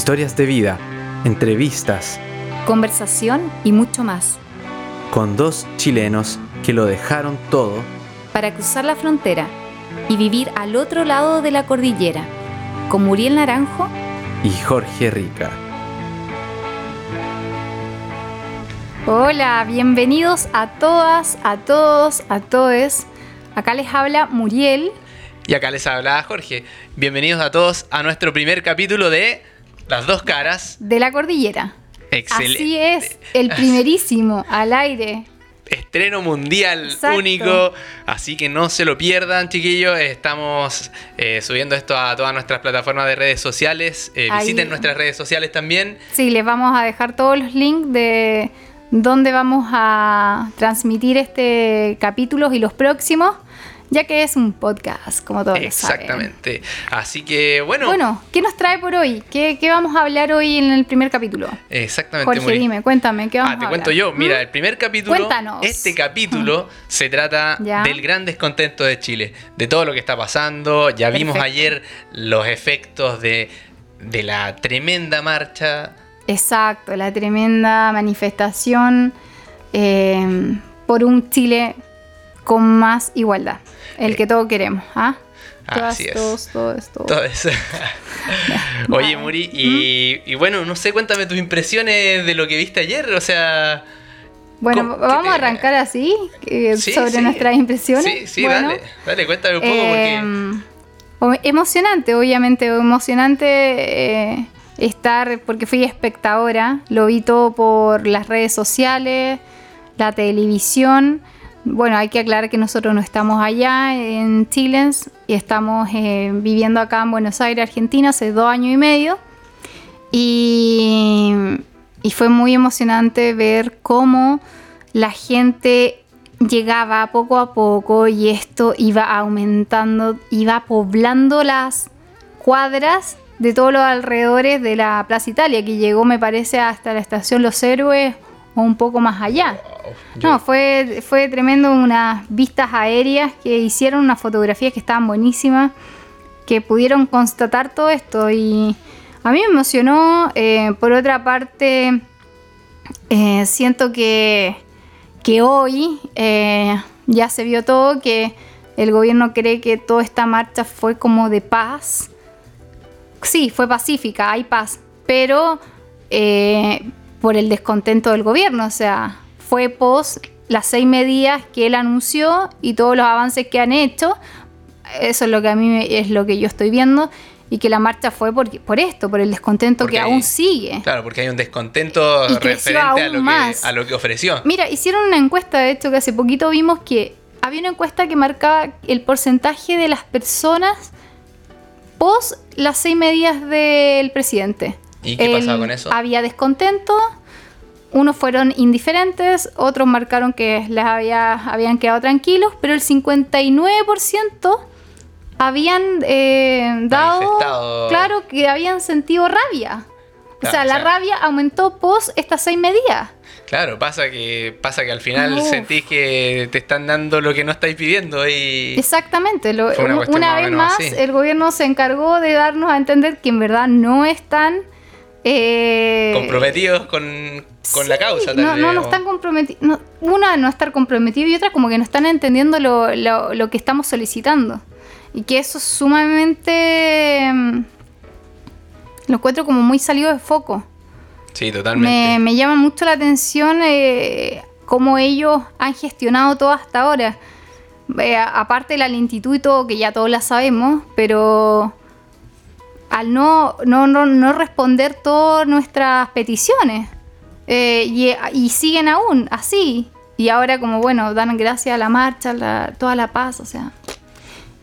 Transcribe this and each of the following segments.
Historias de vida, entrevistas, Conversación y mucho más. con dos chilenos que lo dejaron todo Para cruzar la frontera y vivir al otro lado de la cordillera. Con Muriel Naranjo y Jorge Rica. Hola, bienvenidos a todas, a todos, a todes. Acá les habla Muriel. Y acá les habla Jorge. Bienvenidos a todos a nuestro primer capítulo de Las dos caras. de la cordillera. Excelente. Así es, el primerísimo al aire. Estreno mundial Exacto. único. Así que no se lo pierdan, chiquillos. Estamos eh, subiendo esto a todas nuestras plataformas de redes sociales. Eh, visiten nuestras redes sociales también. Sí, les vamos a dejar todos los links de dónde vamos a transmitir este capítulo y los próximos, ya que es un podcast, como todos saben. Exactamente. Así que bueno. Bueno, ¿qué nos trae por hoy? ¿Qué, qué vamos a hablar hoy en el primer capítulo? Exactamente. Jorge, dime, cuéntame, ¿qué vamos Ah, te a cuento hablar? yo. Mira, ¿Mm? el primer capítulo. Cuéntanos. Este capítulo se trata Ya. del gran descontento de Chile, de todo lo que está pasando. Ya vimos ayer los efectos de, de la tremenda marcha. Exacto, la tremenda manifestación eh, por un Chile con más igualdad, el que todos queremos. ¿ah? Todas, así es. Todos, todos, todos. Todo eso. Oye. Muri, y, y bueno, no sé, cuéntame tus impresiones de lo que viste ayer. O sea. Bueno, ¿Cómo- qué vamos a arrancar así, eh, Sí, sobre sí. nuestras impresiones. Sí, sí, Bueno, dale. Dale, cuéntame un poco porque. eh, o- emocionante, obviamente, emocionante eh, estar, porque fui espectadora, lo vi todo por las redes sociales, la televisión. Bueno, hay que aclarar que nosotros no estamos allá en Chile y estamos eh, viviendo acá en Buenos Aires, Argentina, hace dos años y medio. Y, y fue muy emocionante ver cómo la gente llegaba poco a poco y esto iba aumentando, iba poblando las cuadras de todos los alrededores de la Plaza Italia, que llegó, me parece, hasta la estación Los Héroes o un poco más allá. Wow, No, fue, fue tremendo unas vistas aéreas que hicieron, unas fotografías que estaban buenísimas, que pudieron constatar todo esto y a mí me emocionó. eh, por otra parte, eh, siento que, que hoy eh, ya se vio todo, que el gobierno cree que toda esta marcha fue como de paz. Sí, fue pacífica, hay paz, pero por el descontento del gobierno, o sea, fue pos las seis medidas que él anunció y todos los avances que han hecho. Eso es lo que a mí me- es lo que yo estoy viendo y que la marcha fue por, por esto, por el descontento Porque que hay- aún sigue. Claro, porque hay un descontento Y referente a lo, que, más. a lo que ofreció. Mira, hicieron una encuesta, de hecho, que hace poquito vimos que había una encuesta que marcaba el porcentaje de las personas pos las seis medidas del presidente. ¿Y qué pasaba con eso? Había descontento, unos fueron indiferentes, otros marcaron que les había, habían quedado tranquilos, pero el 59% habían eh, dado, Manifestado. claro, que habían sentido rabia. o Claro, sea, o la sea- rabia aumentó pos estas seis medidas. Claro, pasa que pasa que al final Uf. sentís que te están dando lo que no estáis pidiendo y Exactamente. lo- una más vez más, así. el gobierno se encargó de darnos a entender que en verdad no están eh, comprometidos con, con la causa. No, no, no están comprometidos. una, no estar comprometido y otra, como que no están entendiendo lo, lo- lo que estamos solicitando. Y que eso es sumamente. mm, Lo encuentro como muy salido de foco. Sí, totalmente. Me, me llama mucho la atención eh, cómo ellos han gestionado todo hasta ahora. Eh, aparte de la lentitud y todo, que ya todos la sabemos, pero al no, no, no, no responder todas nuestras peticiones. eh, y, y siguen aún así. Y ahora como, bueno, dan gracias a la marcha, la- toda la paz, o sea.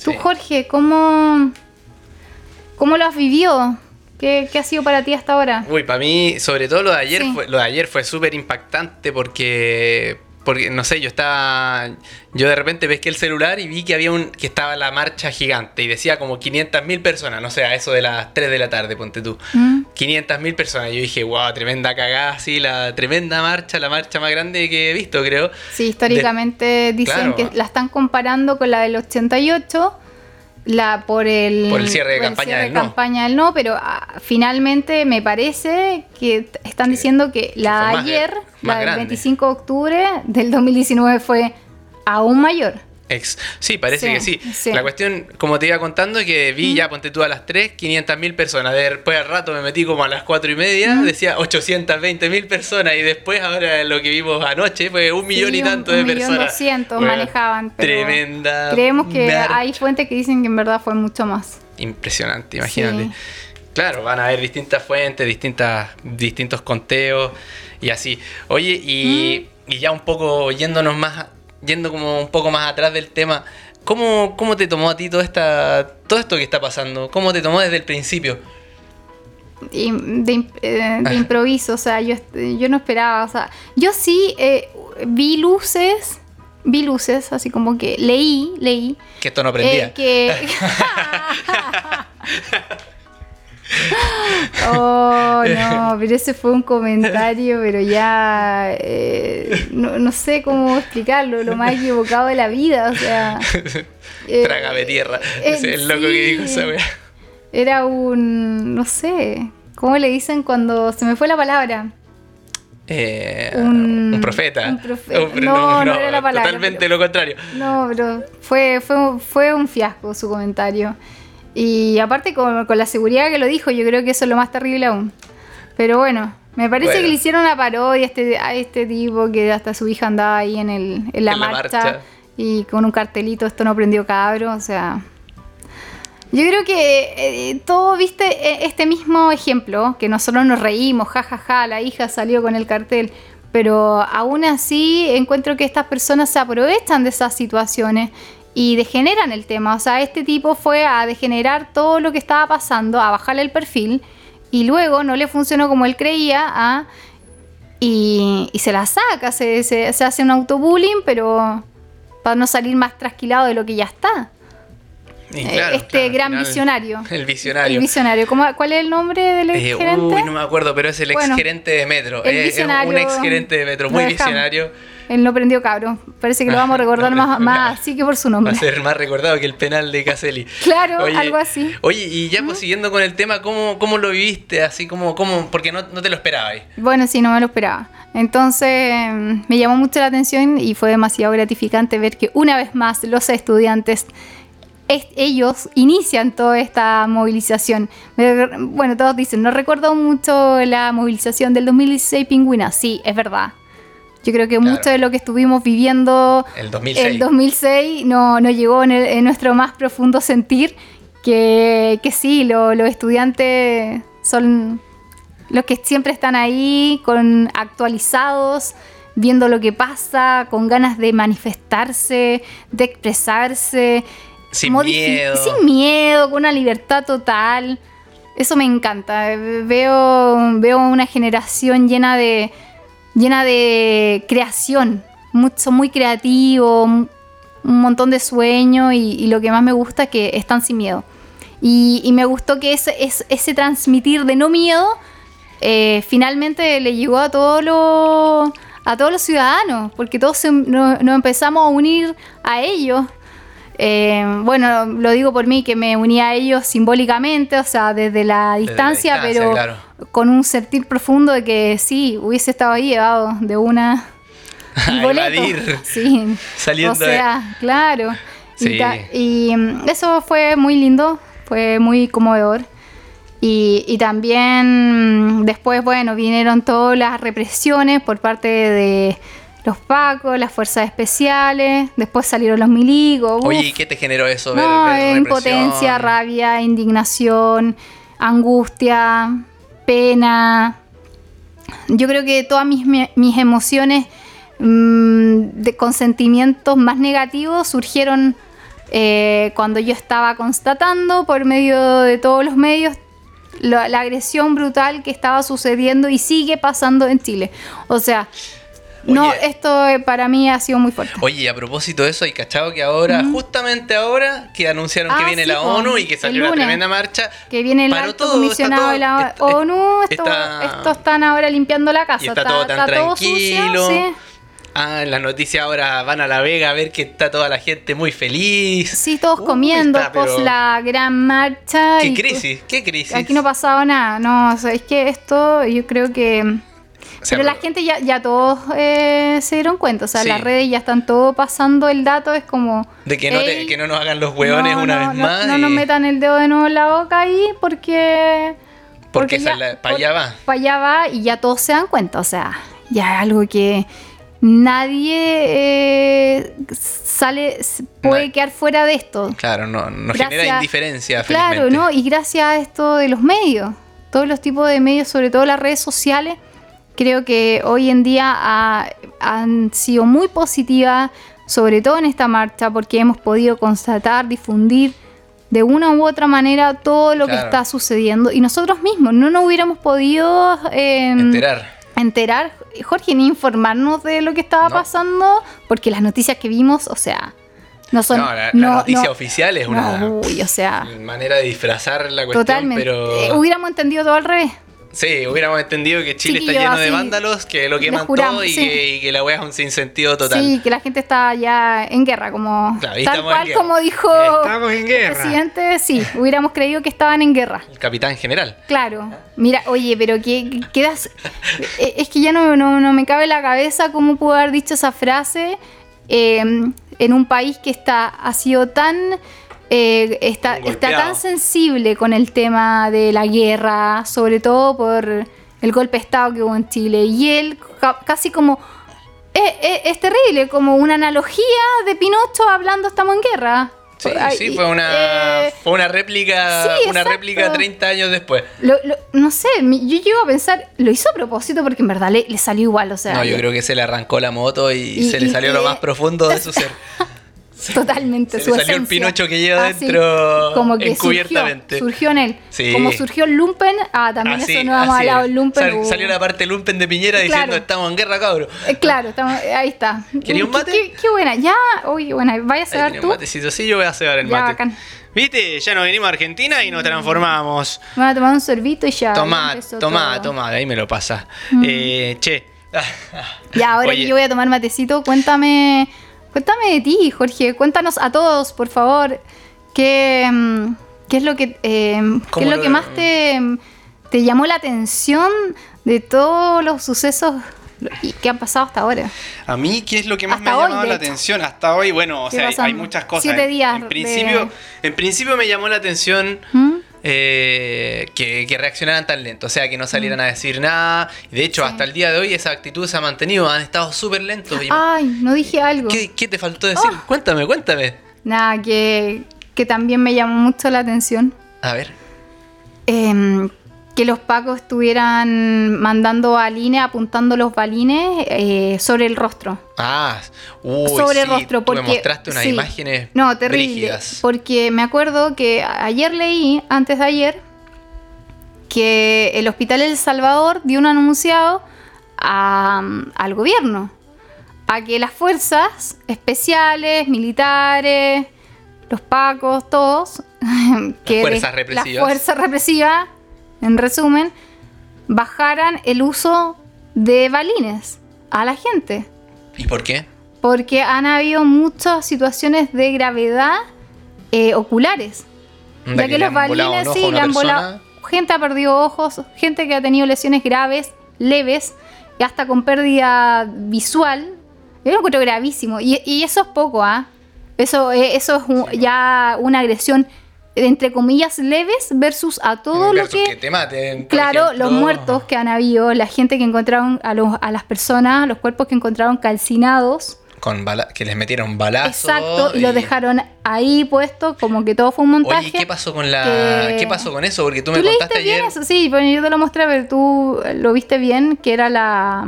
Tú. Jorge, ¿cómo, ¿cómo lo has vivido? ¿Qué, qué ha sido para ti hasta ahora? Uy, para mí, sobre todo lo de ayer, Sí. fue, lo de ayer fue súper impactante porque, porque, no sé, yo estaba, yo de repente pesqué el celular y vi que había un, que estaba la marcha gigante y decía como 500.000 personas, no sé, a eso de las 3 de la tarde, ponte tú. ¿Mm? 500.000 personas. Yo dije, wow, tremenda cagada, así, la tremenda marcha, la marcha más grande que he visto, creo. Sí, históricamente dicen claro. que la están comparando con la del 88 la por el, Por el cierre de por campaña cierre del de no. campaña del no, pero ah, finalmente me parece que están diciendo que la ayer, más la del grande. 25 de octubre del 2019 fue aún mayor. Ex. Sí, parece Sí, que sí. sí. La cuestión, como te iba contando, es que vi ya, ponte tú a las 3, 500 mil personas. Después al rato me metí como a las 4 y media, decía 820 mil personas. Y después ahora lo que vimos anoche fue un millón Sí, y un- tanto un de millón personas. doscientos Bueno, manejaban, Tremenda. Creemos que hay fuentes que dicen que en verdad fue mucho más. Impresionante, imagínate. Claro, van a haber distintas fuentes, distintas, distintos conteos y así. Oye, y, Mm. y ya un poco yéndonos más, yendo como un poco más atrás del tema, ¿cómo, cómo te tomó a ti toda esta, todo esto que está pasando? ¿Cómo te tomó desde el principio? De, eh, de improviso, o sea, yo, yo no esperaba, o sea, yo sí eh, vi luces, vi luces, así como que leí, leí, Que esto no prendía. eh, que... oh, no, pero ese fue un comentario, pero ya eh, no, no sé cómo explicarlo, lo más equivocado de la vida, o sea... eh, Trágame tierra. eh, Ese es el loco que dijo esa wea. Era un, no sé, ¿cómo le dicen cuando se me fue la palabra? Eh, Un- un, profeta. un profe- Un- no, no era la palabra, Totalmente pero- lo contrario. No, pero fue, fue, fue un fiasco su comentario. Y aparte con, con la seguridad que lo dijo, yo creo que eso es lo más terrible aún. Pero bueno, me parece Bueno. que le hicieron una parodia a este, a este tipo que hasta su hija andaba ahí en, el, en la En la marcha, y con un cartelito, esto no prendió cabro, o sea... Yo creo que eh, todo, viste, e- este mismo ejemplo, que nosotros nos reímos, jajaja, la hija salió con el cartel, pero aún así encuentro que estas personas se aprovechan de esas situaciones y degeneran el tema. O sea, este tipo fue a degenerar todo lo que estaba pasando, a bajarle el perfil y luego no le funcionó como él creía a, y, y se la saca, se, se- se hace un autobullying, pero para no salir más trasquilado de lo que ya está. Eh, claro, este claro, gran final, visionario. El visionario. El visionario. ¿Cómo- ¿Cuál es el nombre del Eh, gerente? uy, no me acuerdo, pero es el ex Bueno, gerente de Metro. el Eh, es un ex gerente de Metro, muy visionario. Él no prendió cabro. Parece que lo vamos a recordar más, más así que por su Va nombre. a ser más recordado que el penal de Caselli. Claro, algo así. Oye, y ya pues siguiendo con el tema, ¿cómo, cómo lo viviste? Así como, como porque no, no te lo esperabas. Bueno, sí, no me lo esperaba. Entonces mm, me llamó mucho la atención y fue demasiado gratificante ver que una vez más los estudiantes, es- ellos inician toda esta movilización. Bueno, todos dicen, no recuerdo mucho la movilización del 2016 Pingüina. Sí, es verdad. Yo creo que Claro. mucho de lo que estuvimos viviendo El 2006. el 2006 no, no llegó en, el- en nuestro más profundo sentir que, que sí, lo- los estudiantes son los que siempre están ahí, con actualizados, viendo lo que pasa, con ganas de manifestarse, de expresarse. Sin miedo. Sin miedo, con una libertad total. Eso me encanta. Veo, veo una generación llena de, llena de creación. Mu- Son muy creativos, un montón de sueños y, lo que más me gusta es que están sin miedo. Y, me gustó que ese, ese, transmitir de no miedo eh, finalmente le llegó a todos los a todos los ciudadanos, porque todos nos, nos empezamos a unir a ellos. Eh, bueno, lo digo por mí, que me uní a ellos simbólicamente, o sea, desde la Desde la distancia, pero claro. con un sentir profundo de que sí, hubiese estado ahí llevado de una y boleto. Sí. Saliendo o sea, claro. Sí. Y, y, mm, eso fue muy lindo, fue muy conmovedor. Y, y también mm, después, bueno, vinieron todas las represiones por parte de los pacos, las fuerzas especiales, después salieron los milicos. uf. Oye, ¿y qué te generó eso? No, ver eh, impotencia, rabia, indignación, angustia, pena. Yo creo que todas mis, mis emociones mm, de, con sentimientos más negativos surgieron eh, cuando yo estaba constatando por medio de todos los medios la, la agresión brutal que estaba sucediendo y sigue pasando en Chile. O sea, no, Oye. esto eh, para mí ha sido muy fuerte. Oye, a propósito de eso, hay cachado que ahora, justamente ahora, que anunciaron que Ah, viene sí, la ONU y que salió lunes. tremenda marcha. que viene el alto todo, comisionado todo- de la está- ONU, esto- estos están ahora limpiando la casa, Y está todo tan tranquilo. sí. Ah, en las noticias ahora van a La Vega a ver que está toda la gente muy feliz. Sí, todos comiendo está, la gran marcha. ¿Qué y- crisis? ¿Qué crisis? Aquí no pasaba nada, no, o sea, es que esto yo creo que... Pero la gente ya, ya todos eh, se dieron cuenta, o sea, Sí. las redes ya están todo pasando el dato, es como... De que no, te- "Ey, que no nos hagan los hueones no, una no, vez no, más. No y- nos metan el dedo de nuevo en la boca ahí porque... Porque esa es la- pa' allá va. Para allá va y ya todos se dan cuenta, o sea, ya es algo que nadie eh, sale, puede quedar fuera de esto. Claro, no, nos Gracias- genera indiferencia. Claro, felizmente. ¿no? Y gracias a esto de los medios, todos los tipos de medios, sobre todo las redes sociales, creo que hoy en día ha- han sido muy positivas, sobre todo en esta marcha, porque hemos podido constatar, difundir de una u otra manera todo lo que está sucediendo. Y nosotros mismos no nos hubiéramos podido eh, Enterar. enterar, Jorge, ni informarnos de lo que estaba No. pasando, porque las noticias que vimos, o sea, no son... no, la, la no- noticia no- oficial es una uy, o sea, manera de disfrazar la cuestión, totalmente. pero... Eh, hubiéramos entendido todo al revés. Sí, hubiéramos entendido que Chile Chiquillo, está lleno de vándalos, que lo queman juramos, todo y, sí. que, y que la wea es un sinsentido total. Sí, que la gente está ya en guerra, como Claro, tal cual como dijo Estamos en el presidente, sí, hubiéramos creído que estaban en guerra. El capitán general. Claro, mira, oye, pero que que quedas. eh, Es que ya no, no, no me cabe la cabeza cómo pudo haber dicho esa frase eh, en un país que está, ha sido tan. Eh, está, Tan está tan sensible con el tema de la guerra, sobre todo por el golpe de Estado que hubo en Chile. Y él, ca- casi como. eh, eh, es terrible, como una analogía de Pinocho hablando estamos en guerra. Sí, sí, fue una, eh, fue una réplica, sí, una exacto. réplica 30 años después. Lo- lo- no sé, yo llego a pensar, lo hizo a propósito porque en verdad le, le salió igual, o sea, no, yo creo que se le arrancó la moto y, Y- se le y- salió lo más profundo de su ser. totalmente se su le salió el. Pinocho que lleva Así, dentro como que encubiertamente. Surgió, surgió en él. Sí. Como surgió el Lumpen, ah, también Así, eso no hemos hablado del Lumpen. Sal- uh, salió la parte lumpen de Piñera Claro. diciendo estamos en guerra, cabrón. eh, claro, estamos, eh, ahí está. ¿Quería un Qué- mate? Qué, qué buena, ya, uy, buena, vaya a cebar tú. matecito. Sí, yo voy a cebar el Ya, mate. bacán. ¿Viste? Ya nos venimos a Argentina y nos transformamos. Me voy a tomar un sorbito y ya. todo. toma, de ahí me lo pasa. Eh, che. Ya, ahora Oye, que yo voy a tomar matecito, cuéntame, cuéntame de ti, Jorge. Cuéntanos a todos, por favor, qué, mm, qué es lo que, eh, qué ¿Cómo es lo que más te, te llamó la atención de todos los sucesos y que han pasado hasta ahora. A mí, ¿qué es lo que más me ha llamado la hecho. atención hasta hoy? Bueno, o ¿Qué sea, hay, muchas cosas. Siete En- días En, de- principio, en principio me llamó la atención ¿Mm? Eh, que, que reaccionaran tan lento, o sea, que no salieran a decir nada. De hecho, Mm. Sí. hasta el día de hoy esa actitud se ha mantenido, han estado súper lentos. Y- Ay, no dije algo. ¿Qué, qué te faltó decir? Oh. Cuéntame, cuéntame. Nada, que, que también me llamó mucho la atención. A ver. Em, que los pacos estuvieran mandando balines, apuntando los balines eh, sobre el rostro. Ah, uy, sobre el rostro. tú Porque, me mostraste unas sí. imágenes No, terrible. brígidas. Porque me acuerdo que ayer leí, antes de ayer, que el Hospital El Salvador dio un anunciado a- al gobierno a que las fuerzas especiales, militares, los pacos, todos, que fuerzas de- represivas. las fuerzas represivas, en resumen, bajaran el uso de balines a la gente ¿Y por qué? porque han habido muchas situaciones de gravedad eh, oculares. Ya que, los balines sí le han volado. Gente ha perdido ojos, gente que ha tenido lesiones graves, leves, y hasta con pérdida visual. Yo lo encuentro gravísimo. Y, y eso es poco, ¿ah? Eso, eh, eso es un- ya una agresión, entre comillas, leves versus a todo lo Versus que. te maten. Claro, ejemplo. los muertos que han habido, la gente que encontraron, a, los, a las personas, los cuerpos que encontraron calcinados. Con bala- que les metieron balazos. Exacto, y lo dejaron ahí puesto, como que todo fue un montaje. Oye, ¿qué pasó con la que- qué pasó con eso? Porque tú me ¿Tú contaste bien ayer eso? Sí, bueno, yo te lo mostré, pero tú lo viste bien, que era la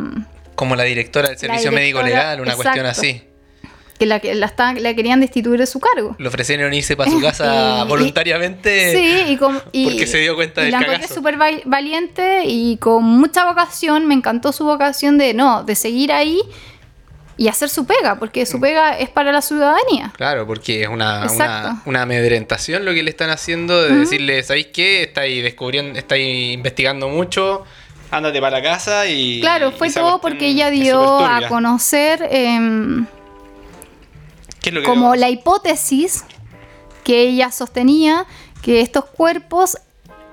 como la directora del servicio médico legal, una cuestión así. Que la, que la, estaban- la querían destituir de su cargo. Le ofrecieron irse para su casa Y- voluntariamente. Sí, y, con, y- porque se dio cuenta y del la encontré súper val- valiente y con mucha vocación. Me encantó su vocación de no, de seguir ahí y hacer su pega, porque Mm. su pega es para la ciudadanía. Claro, porque es una, una, una amedrentación lo que le están haciendo de decirle, ¿sabéis qué? Estáis descubriendo, estáis investigando mucho, ándate para la casa y. Claro, fue todo porque ella dio a conocer em, ¿Qué es lo que como la hipótesis que ella sostenía que estos cuerpos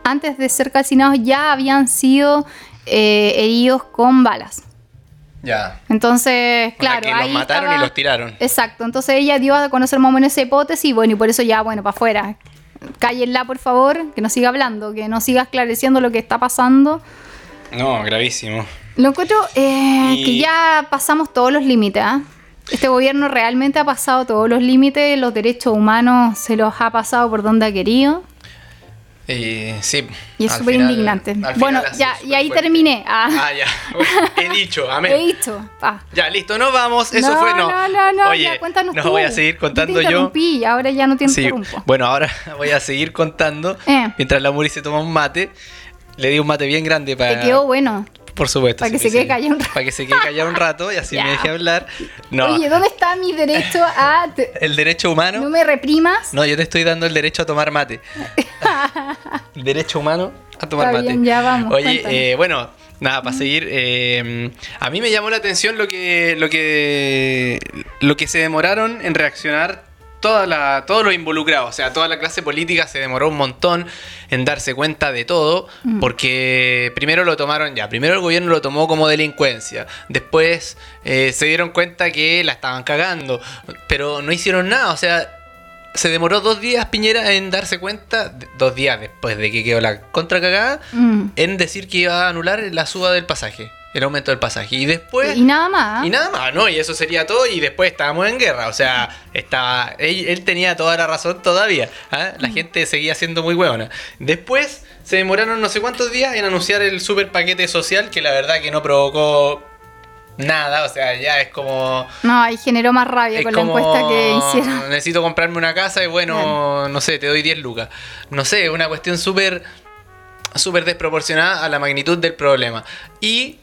antes de ser calcinados ya habían sido eh, heridos con balas. Ya. Entonces, O sea, claro, que los mataron estaba- y los tiraron. Exacto, entonces ella dio a conocer más o menos esa hipótesis y bueno, y por eso ya, bueno, para afuera. Cállenla, por favor, que no siga hablando, que no siga esclareciendo lo que está pasando. No, gravísimo. Lo encuentro eh, Y- que ya pasamos todos los límites. ¿ah? Este gobierno realmente ha pasado todos los límites, los derechos humanos se los ha pasado por donde ha querido. Y sí. Y es súper indignante. Bueno, ya, y ahí fuerte. terminé. Ah, Ah, ya. He dicho, amén. he dicho. Ah. Ya, listo, no vamos. Eso no, fue, no. No, no, no, Oye, ya cuéntanos no tú. voy a seguir contando yo. Te interrumpí ahora ya no te Sí, bueno, ahora voy a seguir contando. Eh. Mientras la Muri se toma un mate. Le di un mate bien grande para. Te quedó bueno. Por supuesto. Para que se quede callado un rato. Para que se quede callado un rato y así me deje hablar. No. Oye, ¿dónde está mi derecho a... te- el derecho humano. No me reprimas. No, yo te estoy dando el derecho a tomar mate. el derecho humano a tomar Está mate. bien, ya vamos, Oye, eh, bueno, nada, para seguir. eh, a mí me llamó la atención lo que, lo que, lo que se demoraron en reaccionar toda la, todos los involucrados. O sea, toda la clase política se demoró un montón en darse cuenta de todo. Mm. Porque primero lo tomaron ya. Primero el gobierno lo tomó como delincuencia. Después eh, se dieron cuenta que la estaban cagando. Pero no hicieron nada. O sea, se demoró dos días Piñera en darse cuenta, dos días después de que quedó la contra cagada, Mm. en decir que iba a anular la suba del pasaje, el aumento del pasaje. Y después... Y nada más. Y nada más, ¿no? Y eso sería todo y después estábamos en guerra. O sea, estaba él, él tenía toda la razón todavía. ¿ah? La gente seguía siendo muy hueona. Después se demoraron no sé cuántos días en anunciar el super paquete social que la verdad que no provocó nada. O sea, ya es como... No, ahí generó más rabia con como, la encuesta que hicieron. Necesito comprarme una casa y bueno, no sé, te doy 10 lucas. No sé, una cuestión súper súper desproporcionada a la magnitud del problema. Y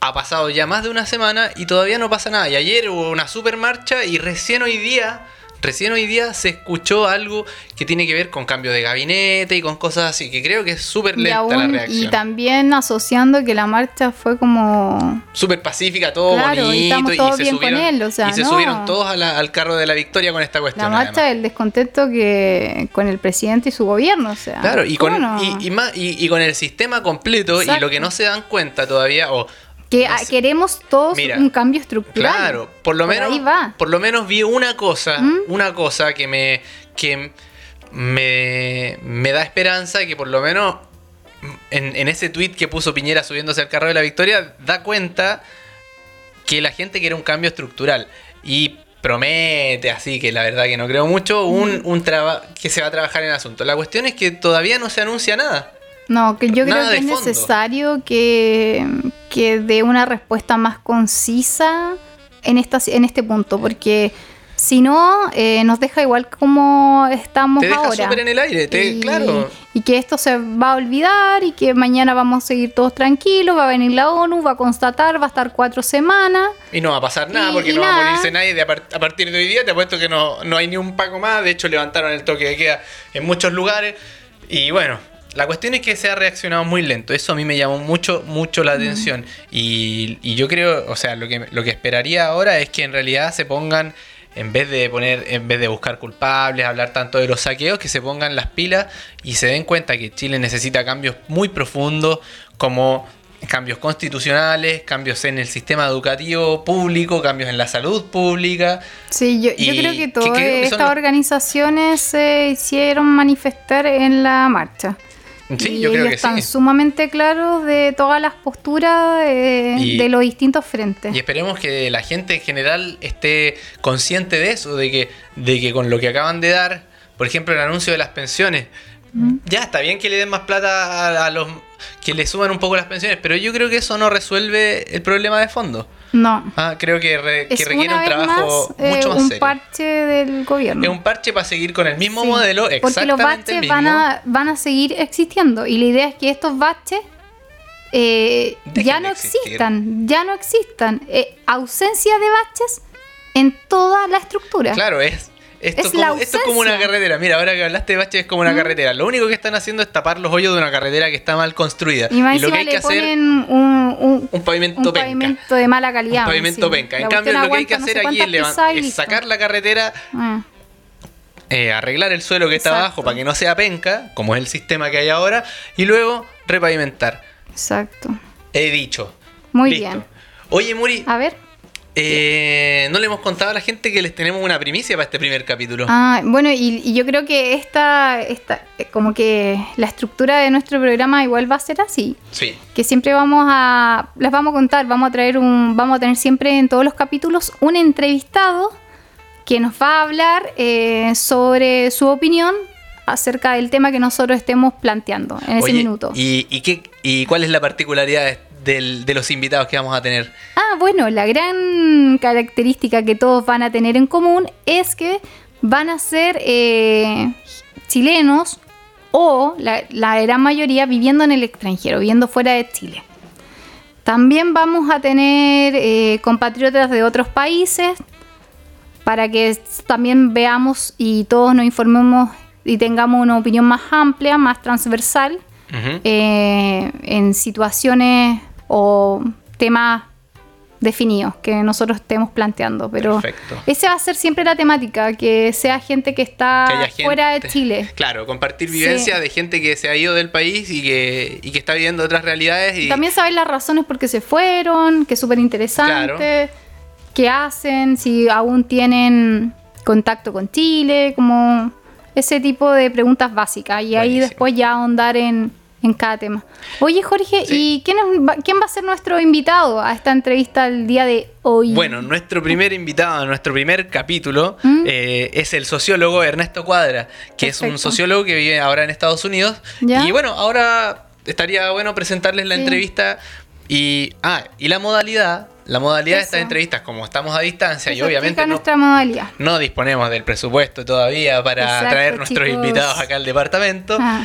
ha pasado ya más de una semana y todavía no pasa nada. Y ayer hubo una super marcha y recién hoy día, recién hoy día se escuchó algo que tiene que ver con cambio de gabinete y con cosas así, que creo que es súper Y, lenta la aún- y reacción. también asociando que la marcha fue como Súper pacífica, todo Claro, bonito. y todos se bien con subieron, él, o sea, y se no. subieron todos a la- al carro de la victoria con esta cuestión. la marcha además. del descontento que con el presidente y su gobierno, o sea. Claro, y ¿cómo con, no? y, y más, y, y con el sistema completo y lo que no se dan cuenta todavía, o que no ah, sé. queremos todos Mira, un cambio estructural. Claro, por lo menos, ahí va. por lo menos vi una cosa, ¿Mm? una cosa que me, que me, me da esperanza que por lo menos en, en ese tweet que puso Piñera subiéndose al carro de la victoria da cuenta que la gente quiere un cambio estructural y promete así que la verdad que no creo mucho un, un traba- que se va a trabajar en el asunto. La cuestión es que todavía no se anuncia nada. No, que yo creo que es fondo. necesario que, que dé una respuesta más concisa en, esta, en este punto, porque si no, eh, nos deja igual como estamos Te deja ahora. súper en el aire, te- y, claro. y que esto se va a olvidar y que mañana vamos a seguir todos tranquilos, va a venir la ONU, va a constatar, va a estar cuatro semanas. Y no va a pasar nada Y- porque y no va a morirse nadie. De a, par- a partir de hoy día te apuesto que no, no hay ni un paco más. De hecho, levantaron el toque de queda en muchos lugares. Y bueno, la cuestión es que se ha reaccionado muy lento. Eso a mí me llamó mucho, mucho la atención. Y, y yo creo, o sea, lo que, lo que esperaría ahora es que en realidad se pongan. En vez de poner, en vez de buscar culpables, hablar tanto de los saqueos, que se pongan las pilas y se den cuenta que Chile necesita cambios muy profundos, como cambios constitucionales, cambios en el sistema educativo público, cambios en la salud pública. Sí, yo, creo que todas estas los- organizaciones se hicieron manifestar en la marcha. Sí, y yo creo ellos que están sí. sumamente claros de todas las posturas eh, Y- de los distintos frentes. Y esperemos que la gente en general esté consciente de eso, de que, de que con lo que acaban de dar, por ejemplo, el anuncio de las pensiones, ya está bien que le den más plata a, a los que le suban un poco las pensiones, pero yo creo que eso no resuelve el problema de fondo. No. Ah, creo que, re- que Es requiere un trabajo más, eh, mucho más un serio. parche del gobierno. Es un parche para seguir con el mismo Sí, modelo, Porque los exactamente baches mismo. van a, van a seguir existiendo. Y la idea es que estos baches eh, ya no existir. existan. Ya no existan. Eh, ausencia de baches en toda la estructura. Claro, es, Esto Es como, la esto es como una carretera. Mira, ahora que hablaste de baches es como una carretera. Lo único que están haciendo es tapar los hoyos de una carretera que está mal construida. Y más lo que hay que hacer un, un, un pavimento un penca. pavimento de mala calidad. un pavimento penca. En cambio, lo que hay que no hacer sé aquí es, sacar la carretera, Ah, eh, arreglar el suelo que está abajo para que no sea penca, como es el sistema que hay ahora, y luego repavimentar. exacto. He dicho. Muy Listo. bien. Oye, Muri, A ver. Eh, no le hemos contado a la gente que les tenemos una primicia para este primer capítulo. Ah, bueno, y, y yo creo que esta, esta, eh, como que la estructura de nuestro programa igual va a ser así. Sí. Que siempre vamos a, les vamos a contar, vamos a traer un, vamos a tener siempre en todos los capítulos un entrevistado que nos va a hablar eh, sobre su opinión acerca del tema que nosotros estemos planteando en ese Oye, minuto. ¿y, y qué, ¿Y cuál es la particularidad del- de los invitados que vamos a tener? Ah, bueno, la gran característica que todos van a tener en común es que van a ser eh, chilenos o la, la gran mayoría viviendo en el extranjero, viviendo fuera de Chile. También vamos a tener eh, compatriotas de otros países para que también veamos y todos nos informemos y tengamos una opinión más amplia, más transversal eh, en situaciones o temas definidos que nosotros estemos planteando. Pero Perfecto. esa va a ser siempre la temática, que sea gente que está Que haya gente- fuera de Chile. Claro, compartir Sí. vivencias de gente que se ha ido del país y que, y que está viviendo otras realidades. Y, También saber las razones por qué se fueron, que es súper interesante, qué hacen, si aún tienen contacto con Chile, como ese tipo de preguntas básicas. Y ahí después ya ahondar en, en cada tema. Oye, Jorge, Sí. ¿y quién, es- va- quién va a ser nuestro invitado a esta entrevista el día de hoy? Bueno, nuestro primer invitado, nuestro primer capítulo, ¿Mm? eh, es el sociólogo Ernesto Cuadra, que es un sociólogo que vive ahora en Estados Unidos. ¿Ya? Y bueno, ahora estaría bueno presentarles la Sí. entrevista. Y, ah, y la modalidad, la modalidad de estas entrevistas, como estamos a distancia y obviamente no, no disponemos del presupuesto todavía para Exacto, traer nuestros chicos. invitados acá al departamento. Ah,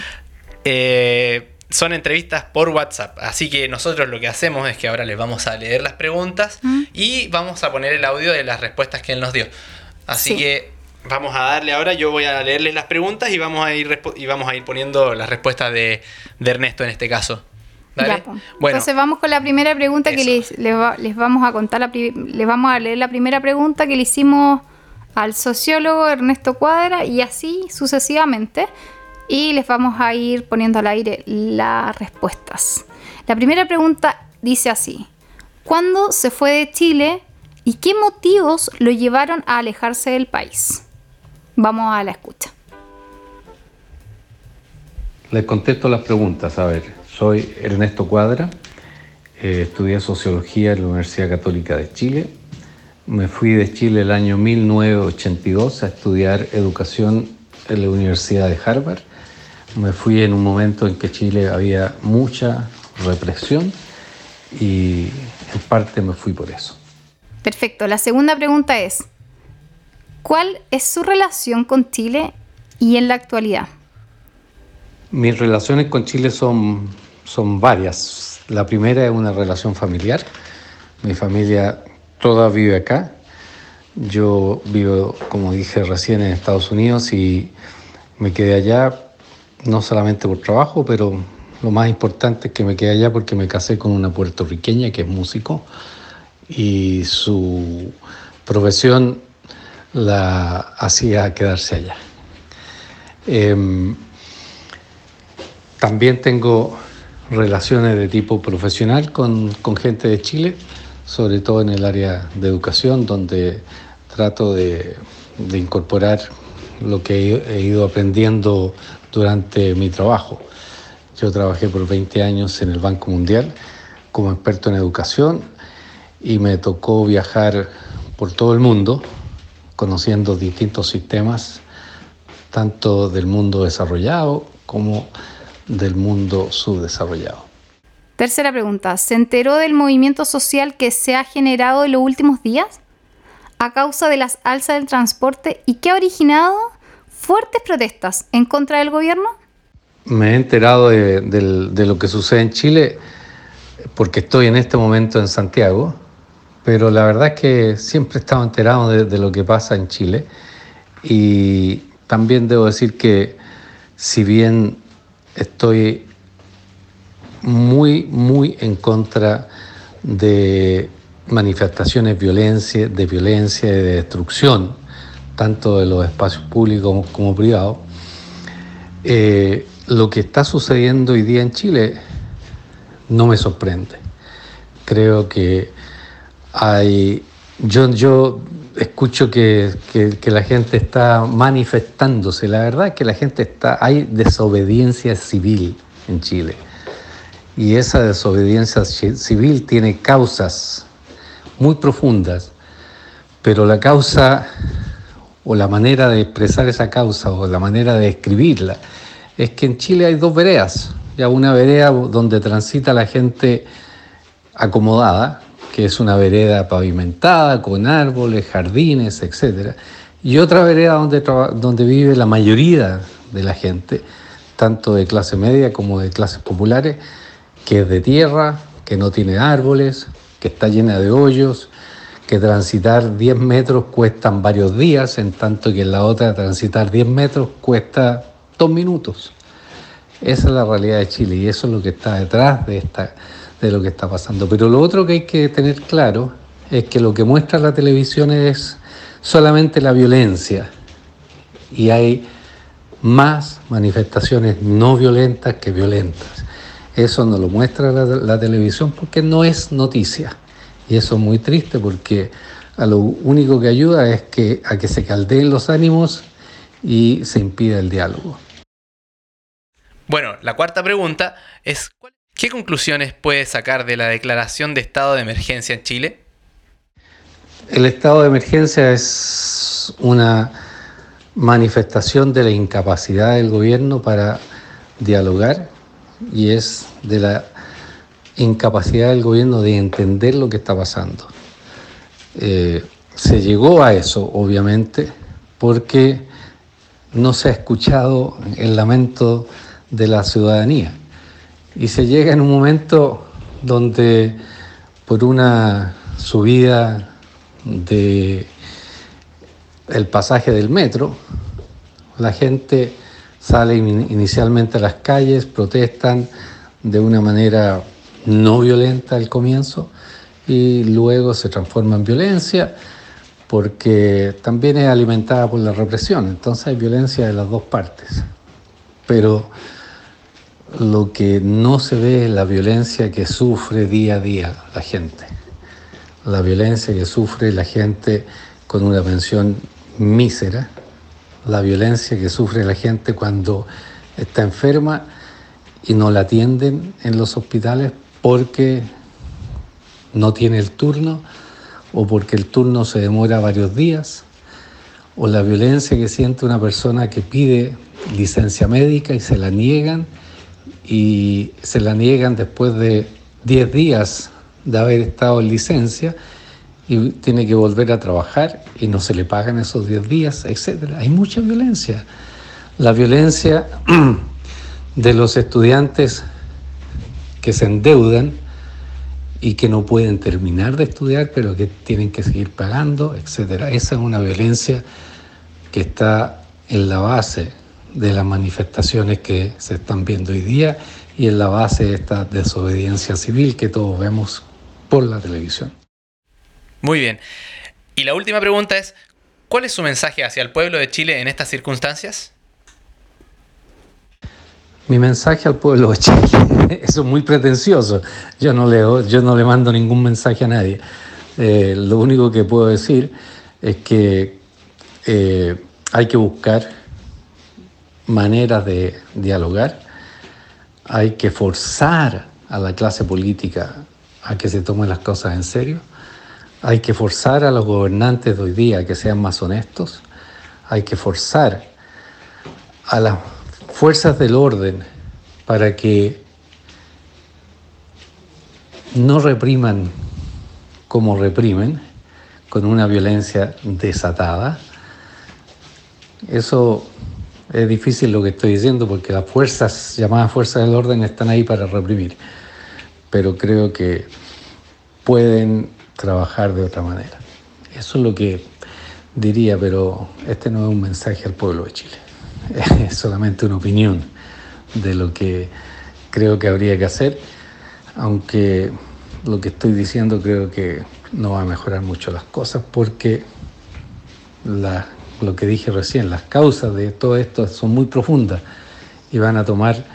Eh, son entrevistas por WhatsApp, así que nosotros lo que hacemos es que ahora les vamos a leer las preguntas Mm. y vamos a poner el audio de las respuestas que él nos dio. Así Sí. que vamos a darle ahora, yo voy a leerles las preguntas y vamos a ir, y vamos a ir poniendo las respuestas de, de Ernesto en este caso. Entonces vamos con la primera pregunta que les, les, va- les vamos a contar, la les vamos a leer la primera pregunta que le hicimos al sociólogo Ernesto Cuadra y así sucesivamente. Y les vamos a ir poniendo al aire las respuestas. La primera pregunta dice así. ¿Cuándo se fue de Chile y qué motivos lo llevaron a alejarse del país? Vamos a la escucha. Les contesto las preguntas. A ver, soy Ernesto Cuadra, eh, estudié sociología en la Universidad Católica de Chile. Me fui de Chile el año 1982 a estudiar educación en la Universidad de Harvard. Me fui en un momento en que Chile había mucha represión y en parte me fui por eso. Perfecto. La segunda pregunta es, ¿cuál es su relación con Chile y en la actualidad? Mis relaciones con Chile son, son varias. La primera es una relación familiar. Mi familia toda vive acá. Yo vivo, como dije recién, en Estados Unidos y me quedé allá no solamente por trabajo, pero lo más importante es que me quedé allá porque me casé con una puertorriqueña que es músico y su profesión la hacía quedarse allá. Em, también tengo relaciones de tipo profesional con, con gente de Chile, sobre todo en el área de educación, donde trato de, de incorporar lo que he, he ido aprendiendo durante mi trabajo. Yo trabajé por 20 años en el Banco Mundial como experto en educación y me tocó viajar por todo el mundo conociendo distintos sistemas, tanto del mundo desarrollado como del mundo subdesarrollado. Tercera pregunta, ¿se enteró del movimiento social que se ha generado en los últimos días a causa de las alzas del transporte y que ha originado fuertes protestas en contra del gobierno? Me he enterado de, lo que sucede en Chile porque estoy en este momento en Santiago, pero la verdad es que siempre he estado enterado de, de lo que pasa en Chile Y también debo decir que si bien estoy muy, muy en contra de manifestaciones violencia, de violencia y de destrucción, tanto de los espacios públicos como, privados, eh, lo que está sucediendo hoy día en Chile no me sorprende. Creo que hay, yo, yo escucho que, la gente está manifestándose, la verdad es que la gente está, hay desobediencia civil en Chile. Y esa desobediencia civil tiene causas muy profundas, pero la causa o la manera de expresar esa causa o la manera de escribirla es que en Chile hay dos veredas, ya una vereda donde transita la gente acomodada, que es una vereda pavimentada con árboles, jardines, etc. Y otra vereda donde, donde vive la mayoría de la gente, tanto de clase media como de clases populares, que es de tierra, que no tiene árboles, que está llena de hoyos, que transitar 10 metros cuestan varios días, en tanto que en la otra transitar 10 metros cuesta dos minutos. Esa es la realidad de Chile y eso es lo que está detrás de, esta, de lo que está pasando. Pero lo otro que hay que tener claro es que lo que muestra la televisión es solamente la violencia y hay más manifestaciones no violentas que violentas. Eso no lo muestra la, televisión porque no es noticia. Y eso es muy triste porque a lo único que ayuda es que, a que se caldeen los ánimos y se impida el diálogo. Bueno, la cuarta pregunta es, ¿qué conclusiones puede sacar de la declaración de estado de emergencia en Chile? El estado de emergencia es una manifestación de la incapacidad del gobierno para dialogar y es de la incapacidad del gobierno de entender lo que está pasando. Eh, se llegó a eso, obviamente, porque no se ha escuchado el lamento de la ciudadanía. Y se llega en un momento donde por una subida de el pasaje del metro, la gente sale inicialmente a las calles, protestan de una manera no violenta al comienzo y luego se transforma en violencia porque también es alimentada por la represión, entonces hay violencia de las dos partes. Pero lo que no se ve es la violencia que sufre día a día la gente, la violencia que sufre la gente con una pensión mísera, la violencia que sufre la gente cuando está enferma y no la atienden en los hospitales porque no tiene el turno o porque el turno se demora varios días, o la violencia que siente una persona que pide licencia médica y se la niegan y se la niegan después de 10 días de haber estado en licencia y tiene que volver a trabajar y no se le pagan esos 10 días, etc. Hay mucha violencia. La violencia de los estudiantes que se endeudan y que no pueden terminar de estudiar, pero que tienen que seguir pagando, etc. Esa es una violencia que está en la base de las manifestaciones que se están viendo hoy día y en la base de esta desobediencia civil que todos vemos por la televisión. Muy bien. Y la última pregunta es, ¿cuál es su mensaje hacia el pueblo de Chile en estas circunstancias? Mi mensaje al pueblo de Chile, eso es muy pretencioso. Yo no le, yo no le mando ningún mensaje a nadie. Eh, lo único que puedo decir es que eh, hay que buscar maneras de dialogar, hay que forzar a la clase política a que se tomen las cosas en serio hay que forzar a los gobernantes de hoy día a que sean más honestos. Hay que forzar a las fuerzas del orden para que no repriman como reprimen, con una violencia desatada. Eso es difícil lo que estoy diciendo porque las fuerzas, llamadas fuerzas del orden, están ahí para reprimir. Pero creo que pueden trabajar de otra manera. Eso es lo que diría, pero este no es un mensaje al pueblo de Chile, es solamente una opinión de lo que creo que habría que hacer, aunque lo que estoy diciendo creo que no va a mejorar mucho las cosas porque lo que dije recién, las causas de todo esto son muy profundas y van a tomar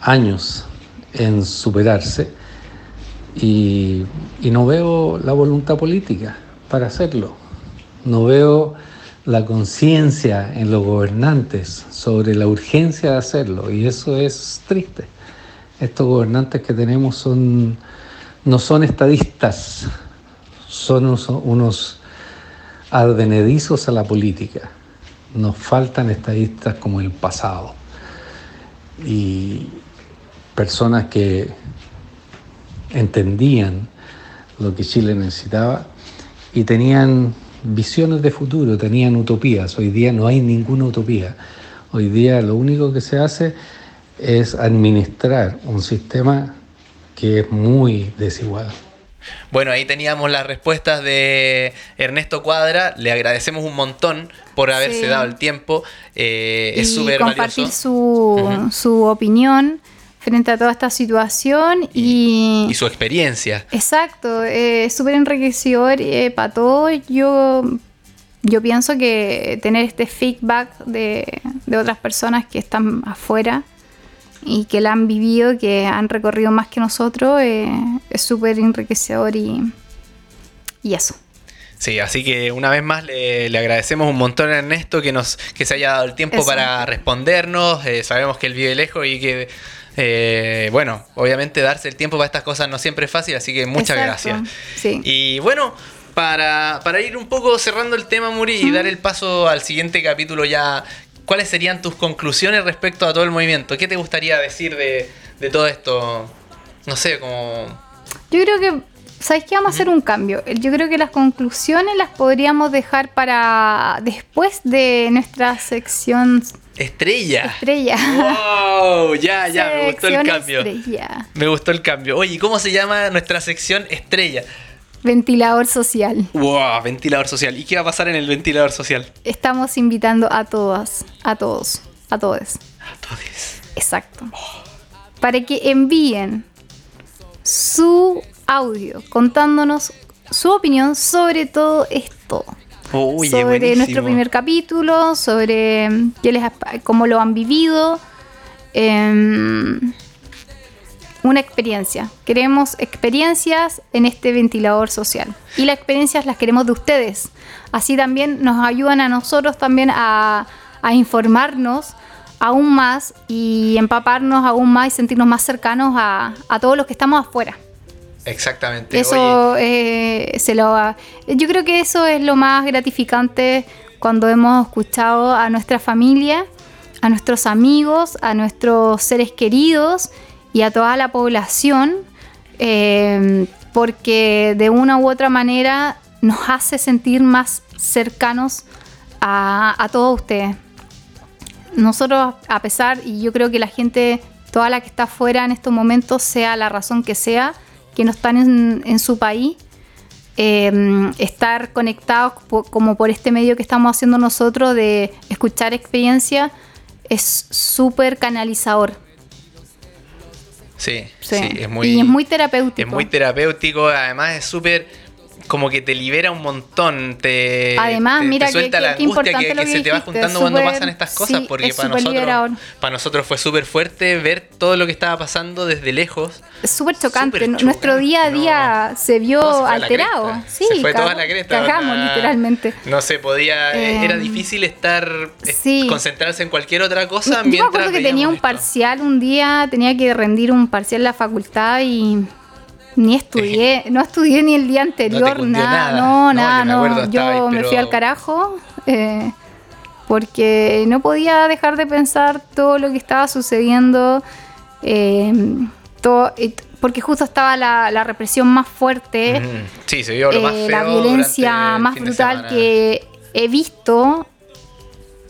años en superarse y, y no veo la voluntad política para hacerlo. No veo la conciencia en los gobernantes sobre la urgencia de hacerlo y eso es triste. Estos gobernantes que tenemos son, no son estadistas, son unos, unos advenedizos a la política. Nos faltan estadistas como el pasado y personas que entendían lo que Chile necesitaba y tenían visiones de futuro, tenían utopías. Hoy día no hay ninguna utopía. Hoy día lo único que se hace es administrar un sistema que es muy desigual. Bueno, ahí teníamos las respuestas de Ernesto Cuadra. Le agradecemos un montón por haberse dado el tiempo. Eh, es súper compartir su, su opinión frente a toda esta situación y... Y, su experiencia. Exacto, es eh, súper enriquecedor eh, para todos. Yo, yo pienso que tener este feedback de, de otras personas que están afuera y que la han vivido, que han recorrido más que nosotros, eh, es súper enriquecedor y, y eso. Sí, así que una vez más le, agradecemos un montón a Ernesto que nos que se haya dado el tiempo para respondernos. Eh, sabemos que él vive lejos y que, eh, bueno, obviamente darse el tiempo para estas cosas no siempre es fácil, así que muchas gracias. Y bueno, para, para, ir un poco cerrando el tema, Muri, y dar el paso al siguiente capítulo ya ¿cuáles serían tus conclusiones respecto a todo el movimiento? ¿Qué te gustaría decir de, todo esto? No sé, como... Yo creo que, ¿sabes qué? Vamos a hacer un cambio. Yo creo que las conclusiones las podríamos dejar para después de nuestra sección... Estrella. Estrella. Wow, ya, ya, me gustó el cambio. Estrella. Me gustó el cambio. Oye, ¿cómo se llama nuestra sección Estrella? Ventilador social. Wow, ventilador social. ¿Y qué va a pasar en el ventilador social? Estamos invitando a todas, a todos, a todos. A todos. Exacto. Para que envíen su audio contándonos su opinión sobre todo esto. sobre nuestro primer capítulo, sobre qué les, cómo lo han vivido. Eh, una experiencia. Queremos experiencias en este ventilador social. Y las experiencias las queremos de ustedes. Así también nos ayudan a nosotros también a, informarnos aún más y empaparnos aún más y sentirnos más cercanos a, todos los que estamos afuera. Exactamente. Eso eh, se lo. Yo creo que eso es lo más gratificante cuando hemos escuchado a nuestra familia, a nuestros amigos, a nuestros seres queridos y a toda la población, eh, porque de una u otra manera nos hace sentir más cercanos a, todos ustedes. Nosotros, a pesar, y yo creo que la gente, toda la que está afuera en estos momentos, sea la razón que sea, que no están en, su país, eh, estar conectados como por este medio que estamos haciendo nosotros de escuchar experiencia es súper canalizador. Sí, sí, es muy... Y es muy terapéutico. Es muy terapéutico, además es súper como que te libera un montón, te, Además, mira te suelta la angustia que, se te va juntando cuando pasan estas cosas, porque para nosotros, para nosotros fue súper fuerte ver todo lo que estaba pasando desde lejos. Es súper chocante. Nuestro día a día se vio alterado. Sí, se fue toda la cresta. Cagamos, literalmente. No se podía, eh, era difícil estar, eh, concentrarse en cualquier otra cosa. Yo me acuerdo que tenía un parcial un día, tenía que rendir un parcial en la facultad y ni estudié, no estudié ni el día anterior, nada, no, nada, no. Yo, me fui al carajo eh, porque no podía dejar de pensar todo lo que estaba sucediendo. Eh, todo, porque justo estaba la, represión más fuerte, sí, se vio lo más eh, la violencia más brutal que he visto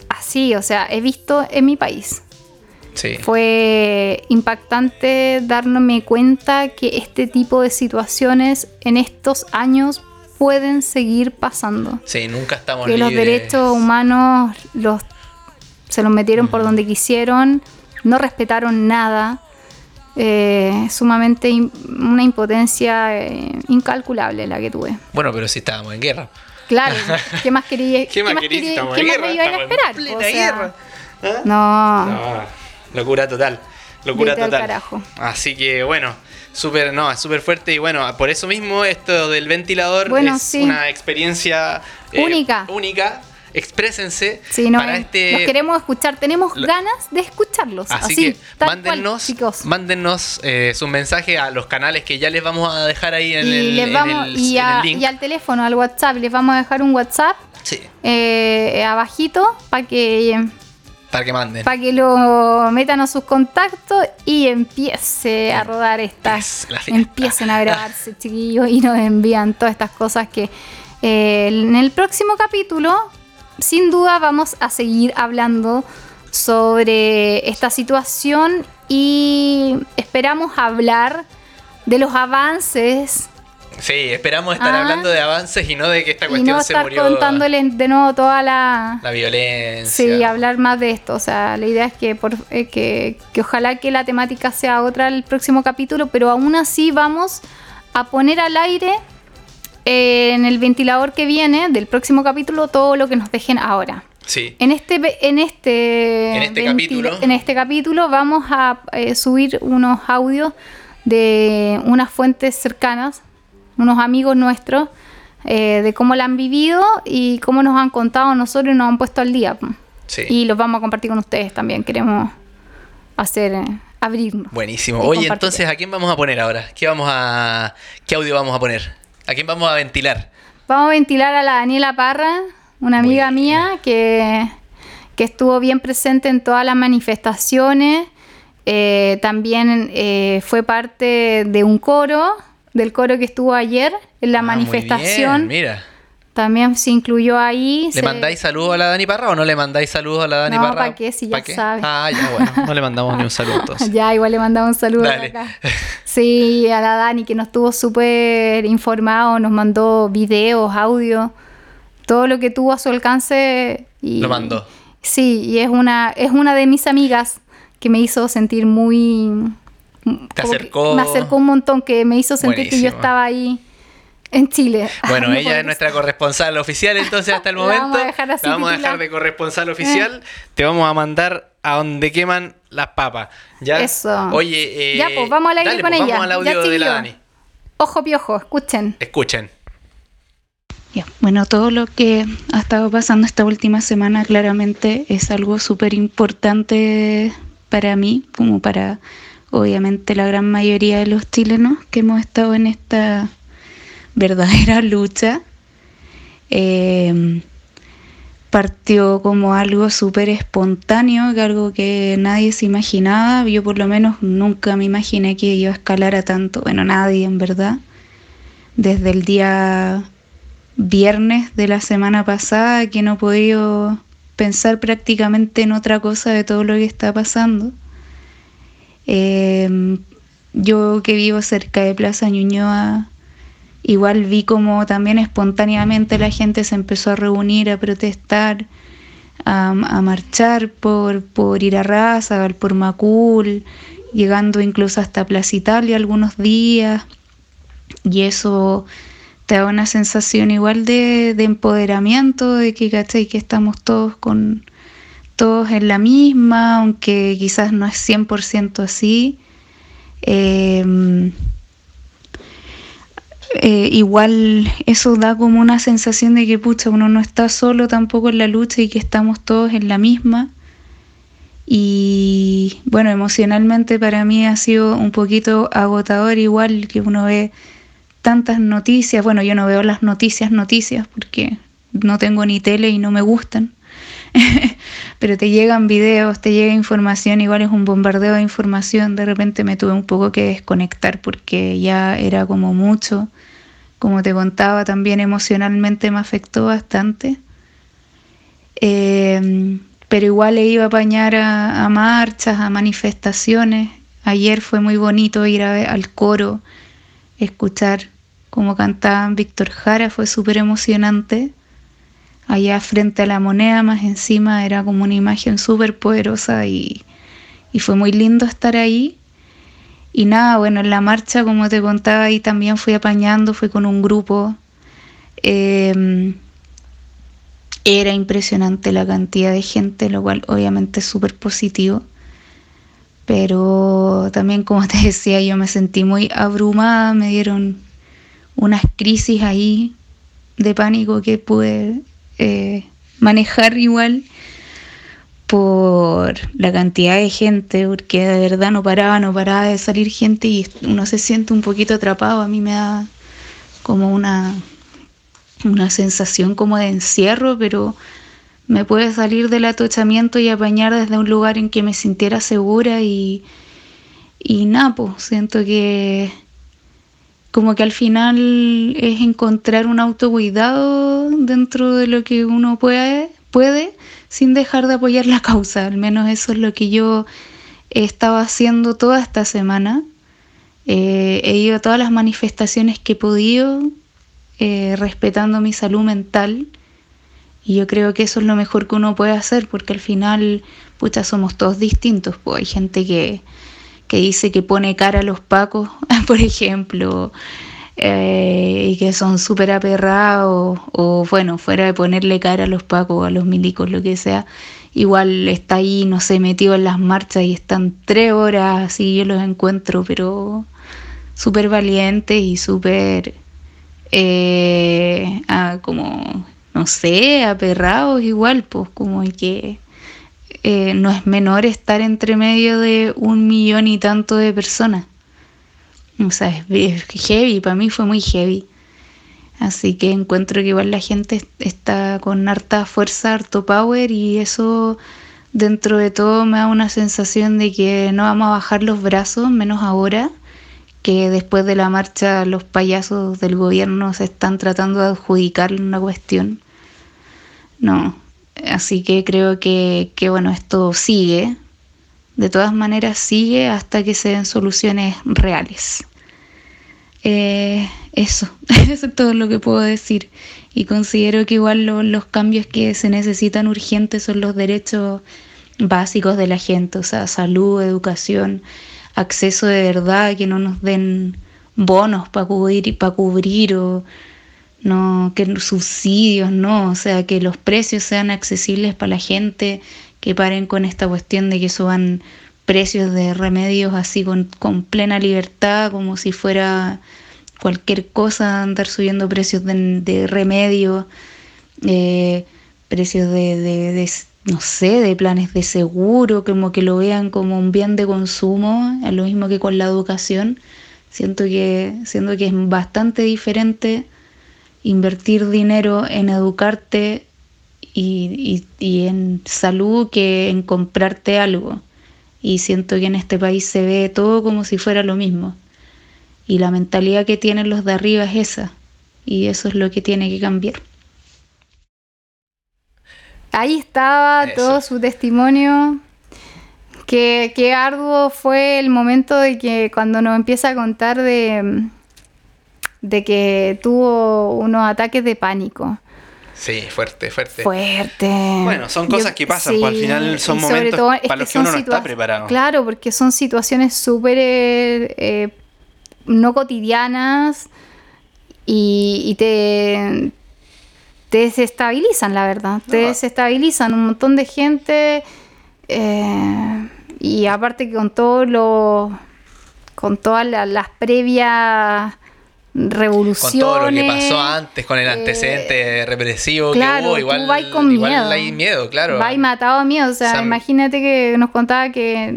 así, o sea, he visto en mi país. Fue impactante darme cuenta que este tipo de situaciones en estos años pueden seguir pasando. Sí, nunca estamos Que los derechos humanos los, se los metieron por donde quisieron, no respetaron nada. Eh, sumamente una impotencia eh, incalculable la que tuve. Bueno, pero sí estábamos en guerra. Claro, ¿qué más quería, ¿Qué más querís? quería- qué en más guerra, me iban a estamos en esperar? plena O sea, guerra. ¿Ah? No, No, locura total. Locura Vete total. carajo. Así que bueno, súper, no, es súper fuerte y bueno, por eso mismo esto del ventilador Bueno, es sí. una experiencia eh, Única. Única. Exprésense sí, no, para este. los queremos escuchar, tenemos Lo- ganas de escucharlos. Así, Así, que tal cual, mándennos, chicos. mándennos eh, sus mensajes a los canales que ya les vamos a dejar ahí en, y, el, les en vamos, el- y, en a- el link. y al teléfono, al WhatsApp, les vamos a dejar un WhatsApp Sí, eh, abajito para que para que manden. para que lo metan a sus contactos y empiece a rodar esta Empiece la fiesta. empiecen a grabarse chiquillos y nos envían todas estas cosas que eh, en el próximo capítulo sin duda vamos a seguir hablando sobre esta situación y esperamos hablar de los avances Sí, esperamos estar Ah. hablando de avances y no de que esta y cuestión no se estar murió. contándoles de nuevo toda la, La violencia. Sí, hablar más de esto. O sea, la idea es que, por, eh, que, que ojalá que la temática sea otra el próximo capítulo, pero aún así vamos a poner al aire eh, en el ventilador que viene del próximo capítulo todo lo que nos dejen ahora. Sí. En este, en este, En este capítulo. en este capítulo vamos a eh, subir unos audios de unas fuentes cercanas, unos amigos nuestros, eh, de cómo la han vivido y cómo nos han contado nosotros y nos han puesto al día. Sí. Y los vamos a compartir con ustedes también. Queremos hacer, eh, abrirnos. Buenísimo. Oye, entonces, ¿a quién vamos a poner ahora? ¿Qué vamos a qué audio vamos a poner? ¿A quién vamos a ventilar? Vamos a ventilar a la Daniela Parra, una amiga mía que, que estuvo bien presente en todas las manifestaciones. Eh, también eh, fue parte de un coro, del coro que estuvo ayer en la Ah, muy bien, manifestación. Mira. También se incluyó ahí. ¿Le se- mandáis saludos a la Dani Parra o no le mandáis saludos a la Dani No, Parra? ¿pa' qué? Si ya ¿Pa' sabe. Ah, ya, bueno. No le mandamos ni un saludo entonces. Ya, igual le mandamos un saludo Dale. acá. Sí, a la Dani que nos estuvo súper informado, nos mandó videos, audio, todo lo que tuvo a su alcance. Y, Lo mandó. Sí, y es una, es una de mis amigas que me hizo sentir muy... Te acercó. Me acercó un montón, que me hizo sentir que yo Buenísimo. estaba ahí en Chile. Bueno, No ella es nuestra corresponsal oficial, entonces hasta el La momento. vamos a dejar así la vamos a dejar de corresponsal oficial. Te vamos a mandar a donde queman las papas. ¿Ya? Eso. Oye, eh, Ya, pues, vamos al aire dale, con pues, ella. Vamos al audio Ya, de la. Dani. Ojo piojo, escuchen. Escuchen. Ya, Bueno, todo lo que ha estado pasando esta última semana claramente es algo súper importante para mí, como para obviamente la gran mayoría de los chilenos que hemos estado en esta verdadera lucha. Eh, partió como algo súper espontáneo, algo que nadie se imaginaba. Yo por lo menos nunca me imaginé que iba a escalar a tanto. Bueno, nadie en verdad. Desde el día viernes de la semana pasada que no he podido pensar prácticamente en otra cosa de todo lo que está pasando. Eh, yo que vivo cerca de Plaza Ñuñoa, igual vi como también espontáneamente la gente se empezó a reunir, a protestar, a, marchar por, por ir a Raza, por Macul, llegando incluso hasta Plaza Italia algunos días. Y eso te da una sensación igual de, de empoderamiento, de que, ¿cachai? que estamos todos con todos en la misma, aunque quizás no es 100% así. Eh, eh, igual eso da como una sensación de que pucha, uno no está solo tampoco en la lucha y que estamos todos en la misma. Y bueno, emocionalmente para mí ha sido un poquito agotador igual que uno ve tantas noticias. Bueno, yo no veo las noticias, noticias, porque no tengo ni tele y no me gustan. Pero te llegan videos, te llega información, igual es un bombardeo de información. De repente me tuve un poco que desconectar porque ya era como mucho. Como te contaba, también emocionalmente me afectó bastante. Eh, pero igual le iba a apañar a, marchas, a manifestaciones. Ayer fue muy bonito ir a al coro, escuchar como cantaban Víctor Jara, fue súper emocionante. Allá frente a la moneda, más encima, era como una imagen súper poderosa y, y fue muy lindo estar ahí. Y nada, bueno, en la marcha, como te contaba, ahí también fui apañando, fui con un grupo. Em, era impresionante la cantidad de gente, lo cual obviamente es súper positivo. Pero también, como te decía, yo me sentí muy abrumada, me dieron unas crisis ahí de pánico que pude eh, manejar igual por la cantidad de gente, porque de verdad no paraba, no paraba de salir gente y uno se siente un poquito atrapado. A mí me da como una, una sensación como de encierro, pero me puede salir del atochamiento y apañar desde un lugar en que me sintiera segura y, y nada, pues siento que como que al final es encontrar un autocuidado dentro de lo que uno puede, puede sin dejar de apoyar la causa. Al menos eso es lo que yo he estado haciendo toda esta semana. Eh, he ido a todas las manifestaciones que he podido, eh, respetando mi salud mental. Y yo creo que eso es lo mejor que uno puede hacer, porque al final, pucha, somos todos distintos. Pues hay gente que, que dice que pone cara a los pacos, por ejemplo, eh, y que son súper aperrados, o bueno, fuera de ponerle cara a los pacos, a los milicos, lo que sea, igual está ahí, no sé, metido en las marchas y están tres horas así, yo los encuentro, pero súper valientes y súper, eh, ah, como, no sé, aperrados igual, pues como que... Eh, no es menor estar entre medio de un millón y tanto de personas. O sea, es, heavy, para mí fue muy heavy. Así que encuentro que igual la gente está con harta fuerza, harto power y eso dentro de todo me da una sensación de que no vamos a bajar los brazos, menos ahora, que después de la marcha los payasos del gobierno se están tratando de adjudicar una cuestión. No, así que creo que, que bueno, esto sigue, de todas maneras sigue hasta que se den soluciones reales. Eh, eso, eso es todo lo que puedo decir. Y considero que igual los cambios que se necesitan urgentes son los derechos básicos de la gente, o sea, salud, educación, acceso de verdad, que no nos den bonos para cubrir, para cubrir o no que subsidios, no, o sea, que los precios sean accesibles para la gente, que paren con esta cuestión de que suban precios de remedios así con, con plena libertad, como si fuera cualquier cosa, andar subiendo precios de, remedios, eh, precios de, no sé, de planes de seguro, como que lo vean como un bien de consumo, lo mismo que con la educación. Siento que, siento que es bastante diferente invertir dinero en educarte y, y en salud que en comprarte algo y siento que en este país se ve todo como si fuera lo mismo. Y la mentalidad que tienen los de arriba es esa, y eso es lo que tiene que cambiar. Ahí estaba todo su testimonio. Qué, qué arduo fue el momento de que cuando nos empieza a contar de, de que tuvo unos ataques de pánico. Sí, fuerte, fuerte. Fuerte. Bueno, son cosas que pasan, pues al final son momentos para los que, uno no está preparado. Claro, porque son situaciones súper eh, no cotidianas y, te, te desestabilizan, la verdad. Te desestabilizan un montón de gente eh, y aparte que con todo lo con todas las previas revoluciones. Con todo lo que pasó antes, con el eh, antecedente represivo claro, que hubo, igual, tú con miedo. hay miedo, claro. Va matado a miedo, o sea, imagínate que nos contaba que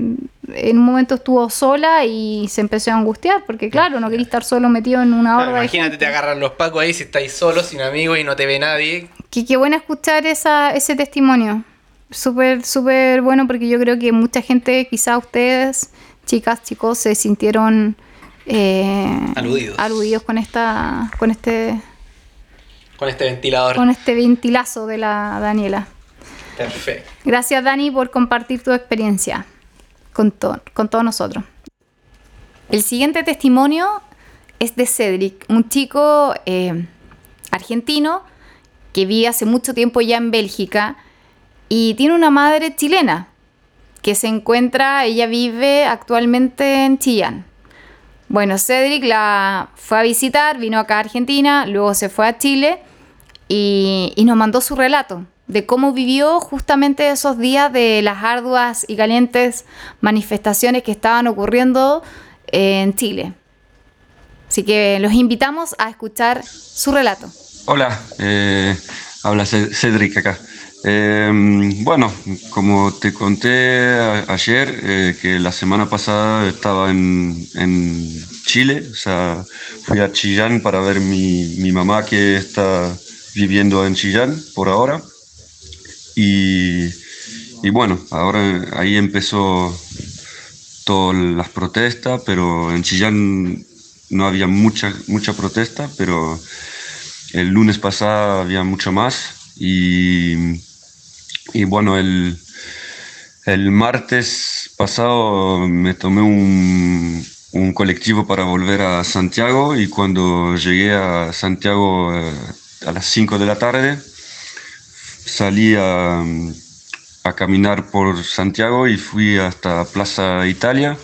en un momento estuvo sola y se empezó a angustiar, porque claro, no quería estar solo metido en una horda. imagínate, te agarran los pacos ahí si estáis solo, sin amigos y no te ve nadie. Que qué bueno escuchar esa, ese testimonio. Súper, súper bueno, porque yo creo que mucha gente, quizás ustedes, chicas, chicos, se sintieron eh, aludidos. aludidos con esta con este con este ventilador con este ventilazo de la Daniela perfecto gracias Dani por compartir tu experiencia con, con todos nosotros el siguiente testimonio es de Cedric, un chico eh, argentino que vive hace mucho tiempo ya en Bélgica y tiene una madre chilena que se encuentra, ella vive actualmente en Chillán. Bueno, Cedric la fue a visitar, vino acá a Argentina, luego se fue a Chile y, nos mandó su relato de cómo vivió justamente esos días de las arduas y calientes manifestaciones que estaban ocurriendo en Chile. Así que los invitamos a escuchar su relato. Hola, eh, habla Cedric acá. Em, bueno, como te conté ayer, eh, que la semana pasada estaba en, Chile, o sea, fui a Chillán para ver mi, mi mamá que está viviendo en Chillán por ahora. Y, y bueno, ahora ahí empezó todas las protestas, pero en Chillán no había mucha, mucha protesta, pero el lunes pasado había mucho más y, y bueno, el, el, martes pasado me tomé un, un, colectivo para volver a Santiago y cuando llegué a Santiago eh, a las 5 de la tarde salí a, a caminar por Santiago y fui hasta Plaza Italia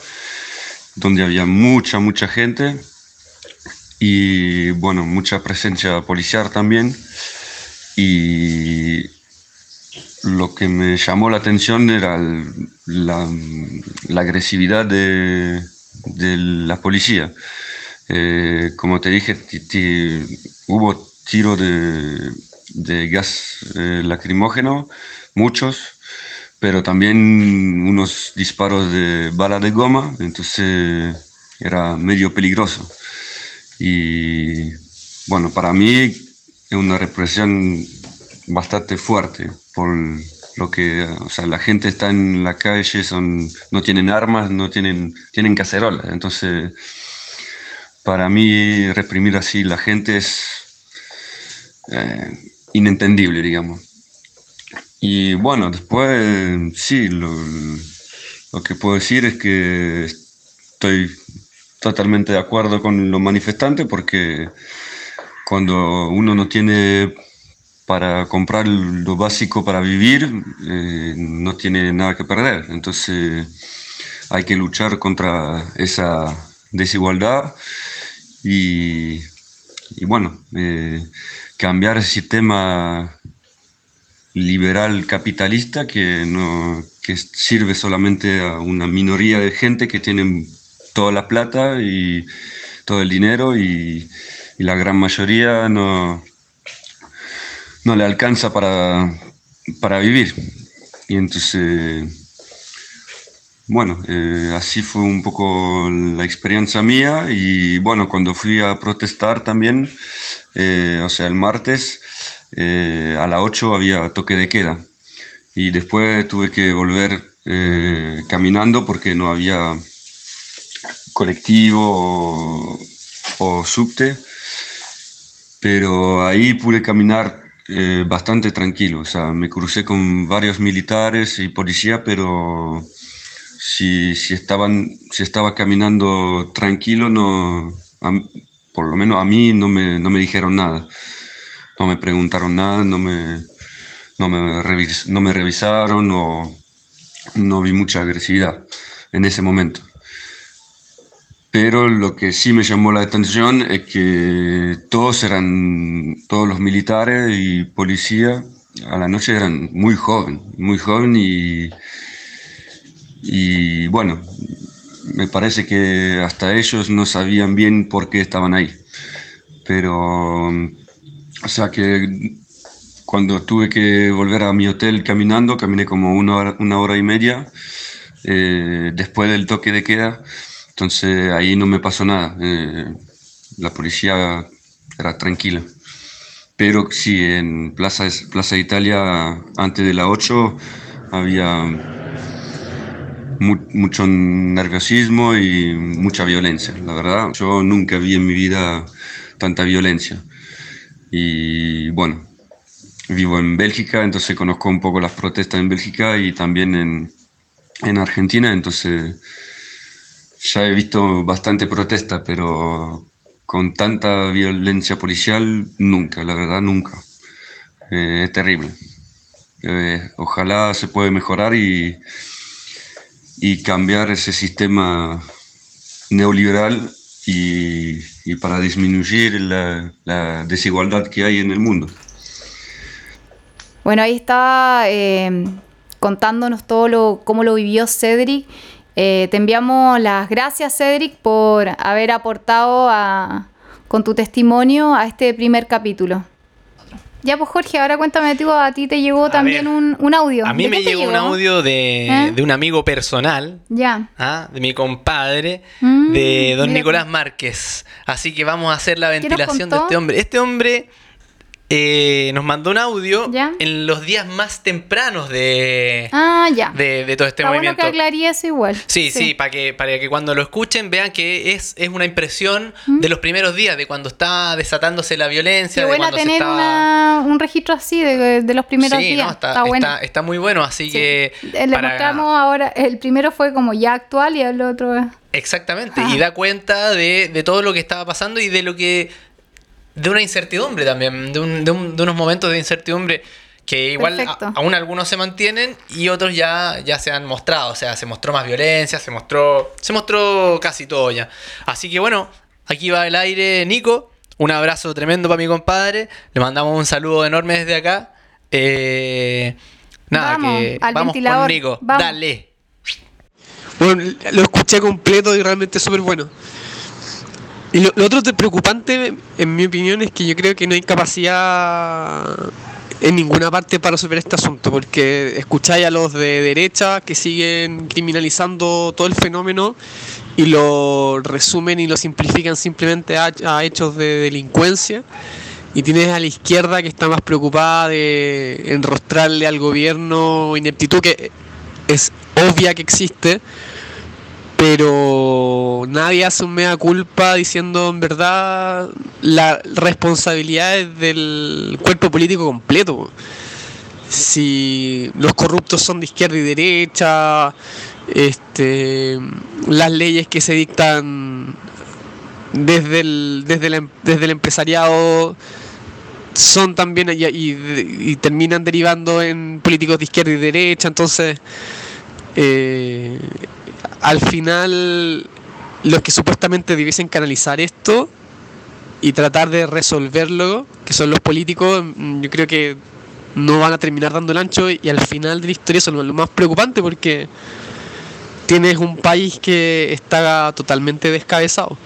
donde había mucha, mucha gente y bueno, mucha presencia policial también. Y lo que me llamó la atención era la, agresividad de, la policía. Eh, como te dije, hubo tiro de, de gas eh, lacrimógeno, muchos, pero también unos disparos de bala de goma, entonces era medio peligroso. Y bueno, para mí es una represión bastante fuerte lo que, o sea, la gente está en la calle, son, no tienen armas, no tienen, tienen cacerolas. Entonces, para mí reprimir así la gente es eh, inentendible, digamos. Y bueno, después sí, lo, lo que puedo decir es que estoy totalmente de acuerdo con los manifestantes porque cuando uno no tiene para comprar lo básico para vivir, eh, no tiene nada que perder. Entonces hay que luchar contra esa desigualdad y, y bueno, eh, cambiar el sistema liberal capitalista que, no, que sirve solamente a una minoría de gente que tienen toda la plata y todo el dinero y, la gran mayoría no, no le alcanza para, para vivir. Y entonces, bueno, eh, así fue un poco la experiencia mía. Y bueno, cuando fui a protestar también, eh, o sea, el martes eh, a las 8 había toque de queda. Y después tuve que volver caminando porque no había colectivo o, subte, pero ahí pude caminar eh, bastante tranquilo, o sea, me crucé con varios militares y policía, pero si, si, estaban, si estaba caminando tranquilo, no, por lo menos a mí no me, no me dijeron nada, no me preguntaron nada, no me, no me, no me revisaron, o no vi mucha agresividad en ese momento. Pero lo que sí me llamó la atención es que todos eran, todos los militares y policía a la noche eran muy jóvenes, muy jóvenes y, y bueno, me parece que hasta ellos no sabían bien por qué estaban ahí. Pero, o sea que cuando tuve que volver a mi hotel caminando, caminé como una hora, una hora y media eh, después del toque de queda entonces ahí no me pasó nada. Eh, la policía era tranquila. Pero sí, en Plaza, Plaza Italia, antes de la 8, había mucho nerviosismo y mucha violencia. La verdad, yo nunca vi en mi vida tanta violencia. Y bueno, vivo en Bélgica, entonces conozco un poco las protestas en Bélgica y también en, en Argentina, entonces ya he visto bastante protesta, pero con tanta violencia policial, nunca, la verdad, nunca. Eh, es terrible. Eh, ojalá se pueda mejorar y, y cambiar ese sistema neoliberal y, y para disminuir la, la desigualdad que hay en el mundo. Bueno, ahí está eh, contándonos todo lo, cómo lo vivió Cedric. Eh, te enviamos las gracias, Cedric, por haber aportado a- con tu testimonio a este primer capítulo. Ya, pues Jorge, ahora cuéntame a ti te llegó A también ver, un, un audio. A mí ¿De me llegó un audio de, ¿Eh? de un amigo personal, Ya. ¿ah? de mi compadre, Mm, de don. Nicolás Márquez. Así que vamos a hacer la ¿Qué nos ventilación de este hombre. Este hombre eh, nos mandó un audio ¿Ya? en los días más tempranos de, Ah, ya. de, de todo este Está bueno movimiento. que aclarí eso igual. Sí, sí, para que, para que cuando lo escuchen vean que es, es una impresión de los primeros días, de cuando está desatándose la violencia. Qué de buena cuando se tener una- un registro así de, de los primeros Sí, días. no, está, está, bueno. está- está muy bueno, así Sí. que... Eh, Le para- mostramos ahora, el primero fue como ya actual y el otro Exactamente, Ah. y da cuenta de, de todo lo que estaba pasando y de lo que... De una incertidumbre también, de, un- de un- de unos momentos de incertidumbre que igual a- aún algunos se mantienen y otros ya, ya se han mostrado, o sea, se mostró más violencia, se mostró, se mostró casi todo ya. Así que bueno, aquí va el aire Nico, un abrazo tremendo para mi compadre, le mandamos un saludo enorme desde acá. Eh, nada, Vamos, que al vamos ventilador, con Nico, vamos. dale. Bueno, lo escuché completo y realmente es súper bueno. Y lo, lo otro preocupante, en mi opinión, es que yo creo que no hay capacidad en ninguna parte para resolver este asunto, porque escucháis a los de derecha que siguen criminalizando todo el fenómeno y lo resumen y lo simplifican simplemente a, a hechos de delincuencia. Y tienes a la izquierda que está más preocupada de enrostrarle al gobierno ineptitud que es obvia que existe, pero nadie hace un mea culpa diciendo en verdad la responsabilidad es del cuerpo político completo. Si los corruptos son de izquierda y derecha, este, las leyes que se dictan desde el, desde el, em- desde el empresariado son también y terminan derivando en políticos de izquierda y derecha, entonces eh, al final los que supuestamente debiesen canalizar esto y tratar de resolverlo, que son los políticos, mm, yo creo que no van a terminar dando el ancho y al final de la historia es lo más preocupante porque tienes un país que está totalmente descabezado.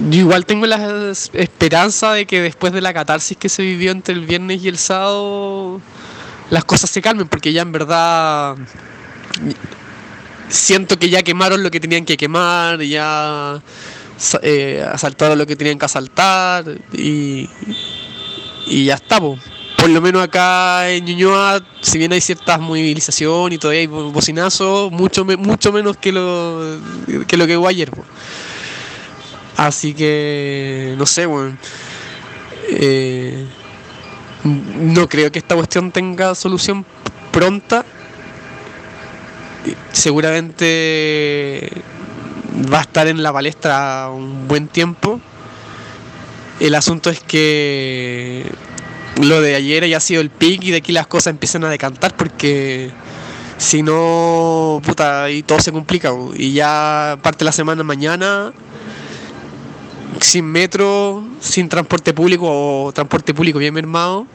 Yo igual tengo la es- esperanza de que después de la catarsis que se vivió entre el viernes y el sábado las cosas se calmen porque ya en verdad siento que ya quemaron lo que tenían que quemar, ya eh, asaltaron lo que tenían que asaltar y, y ya está. po. Por lo menos acá en Ñuñoa, si bien hay ciertas movilizaciones y todavía hay bo- bocinazos, mucho, me- mucho menos que lo que, lo que hubo ayer. Así que, no sé, bueno, eh, no creo que esta cuestión tenga solución pronta seguramente va a estar en la palestra un buen tiempo. El asunto es que lo de ayer haya sido el pic y de aquí las cosas empiezan a decantar porque si no, puta, y todo se complica. Y ya parte la semana mañana sin metro, sin transporte público o transporte público bien mermado.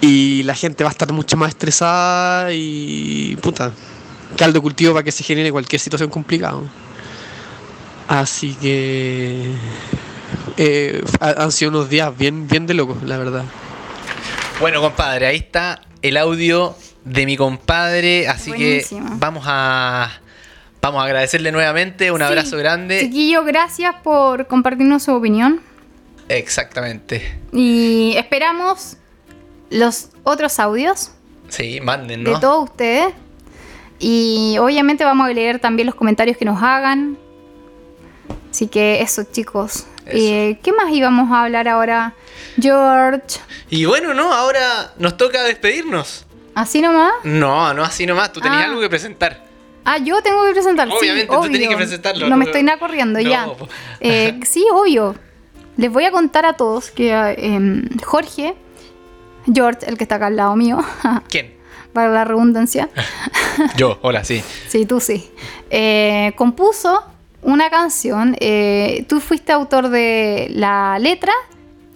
Y la gente va a estar mucho más estresada y puta, caldo de cultivo para que se genere cualquier situación complicada. Así que eh, ha- han sido unos días bien, bien de locos, la verdad. Bueno, compadre, ahí está el audio de mi compadre, así Buenísimo. que vamos a vamos a agradecerle nuevamente, un Sí. abrazo grande. Chiquillo, gracias por compartirnos su opinión. Exactamente. Y esperamos los otros audios Sí, manden, de ¿no? todos ustedes. Y obviamente vamos a leer también los comentarios que nos hagan. Así que eso, chicos. Eso. Eh, ¿Qué más íbamos a hablar ahora? George. Y bueno, no, ahora nos toca despedirnos. ¿Así nomás? No, no así nomás, tú tenías Ah. algo que presentar. Ah, yo tengo que presentarlo. sí, Obviamente, tú tenés obvio. que presentarlo, No no- me estoy nada corriendo, No, ya. Eh, sí, obvio. Les voy a contar a todos que eh, Jorge, George, el que está acá al lado mío, ¿Quién? para la redundancia, Yo, hola, sí. sí, tú sí, eh, compuso una canción. eh, tú fuiste autor de la letra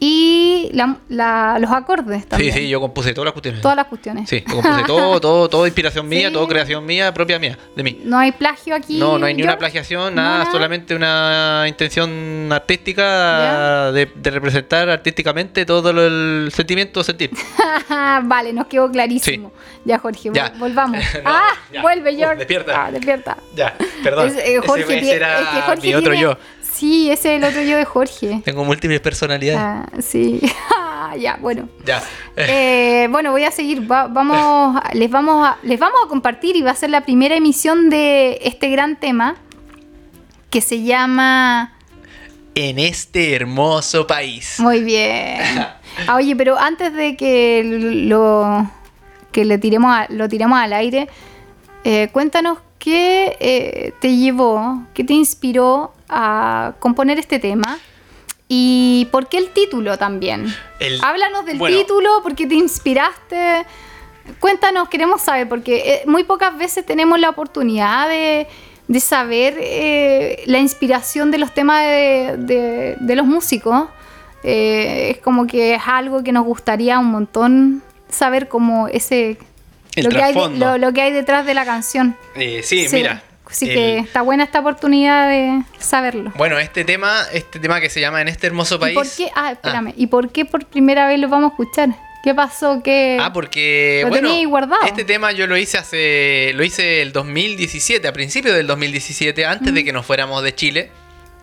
y la- la- los acordes Sí, también. sí, yo compuse todas las cuestiones. Todas las cuestiones. Sí, yo compuse todo, todo, todo inspiración mía, Sí. todo creación mía, propia mía, de mí. No hay plagio aquí. No, no hay ni una plagiación, nada, solamente una intención artística de, de representar artísticamente todo lo- el sentimiento sentir. vale, nos quedó clarísimo. Ya, Jorge, Ya. volvamos. No, ah, ya. vuelve, George. despierta. Ah, despierta. Ya, perdón. Es, eh, Jorge, ese, ese era es que Jorge mi otro tiene- yo. Sí, ese es el otro yo de Jorge. Tengo múltiples personalidades. Ah, sí. ya, bueno. Ya. Eh, bueno, voy a seguir. Va- vamos, les, vamos a, les vamos a compartir y va a ser la primera emisión de este gran tema que se llama... En este hermoso país. Muy bien. Ah, oye, pero antes de que lo que le tiremos a- lo tiremos al aire, eh, cuéntanos qué eh, te llevó, qué te inspiró a componer este tema y por qué el título también. El- Háblanos del bueno. título, por qué te inspiraste. Cuéntanos, queremos saber, porque eh, muy pocas veces tenemos la oportunidad de, de saber eh, la inspiración de los temas de, de- de los músicos. Eh, es como que es algo que nos gustaría un montón saber como ese... El lo, que hay de- trasfondo. lo, lo que hay detrás de la canción. Eh, sí, mira. Así el- que está buena esta oportunidad de saberlo. Bueno, este tema, este tema que se llama En este hermoso ¿Y país. por qué? Ah, espérame. ¿Y por qué por primera vez lo vamos a escuchar? ¿Qué pasó? ¿Qué... Ah, porque Lo bueno, tenía guardado. este tema yo lo hice hace lo hice el 2017, a principios del 2017, antes Mm. de que nos fuéramos de Chile.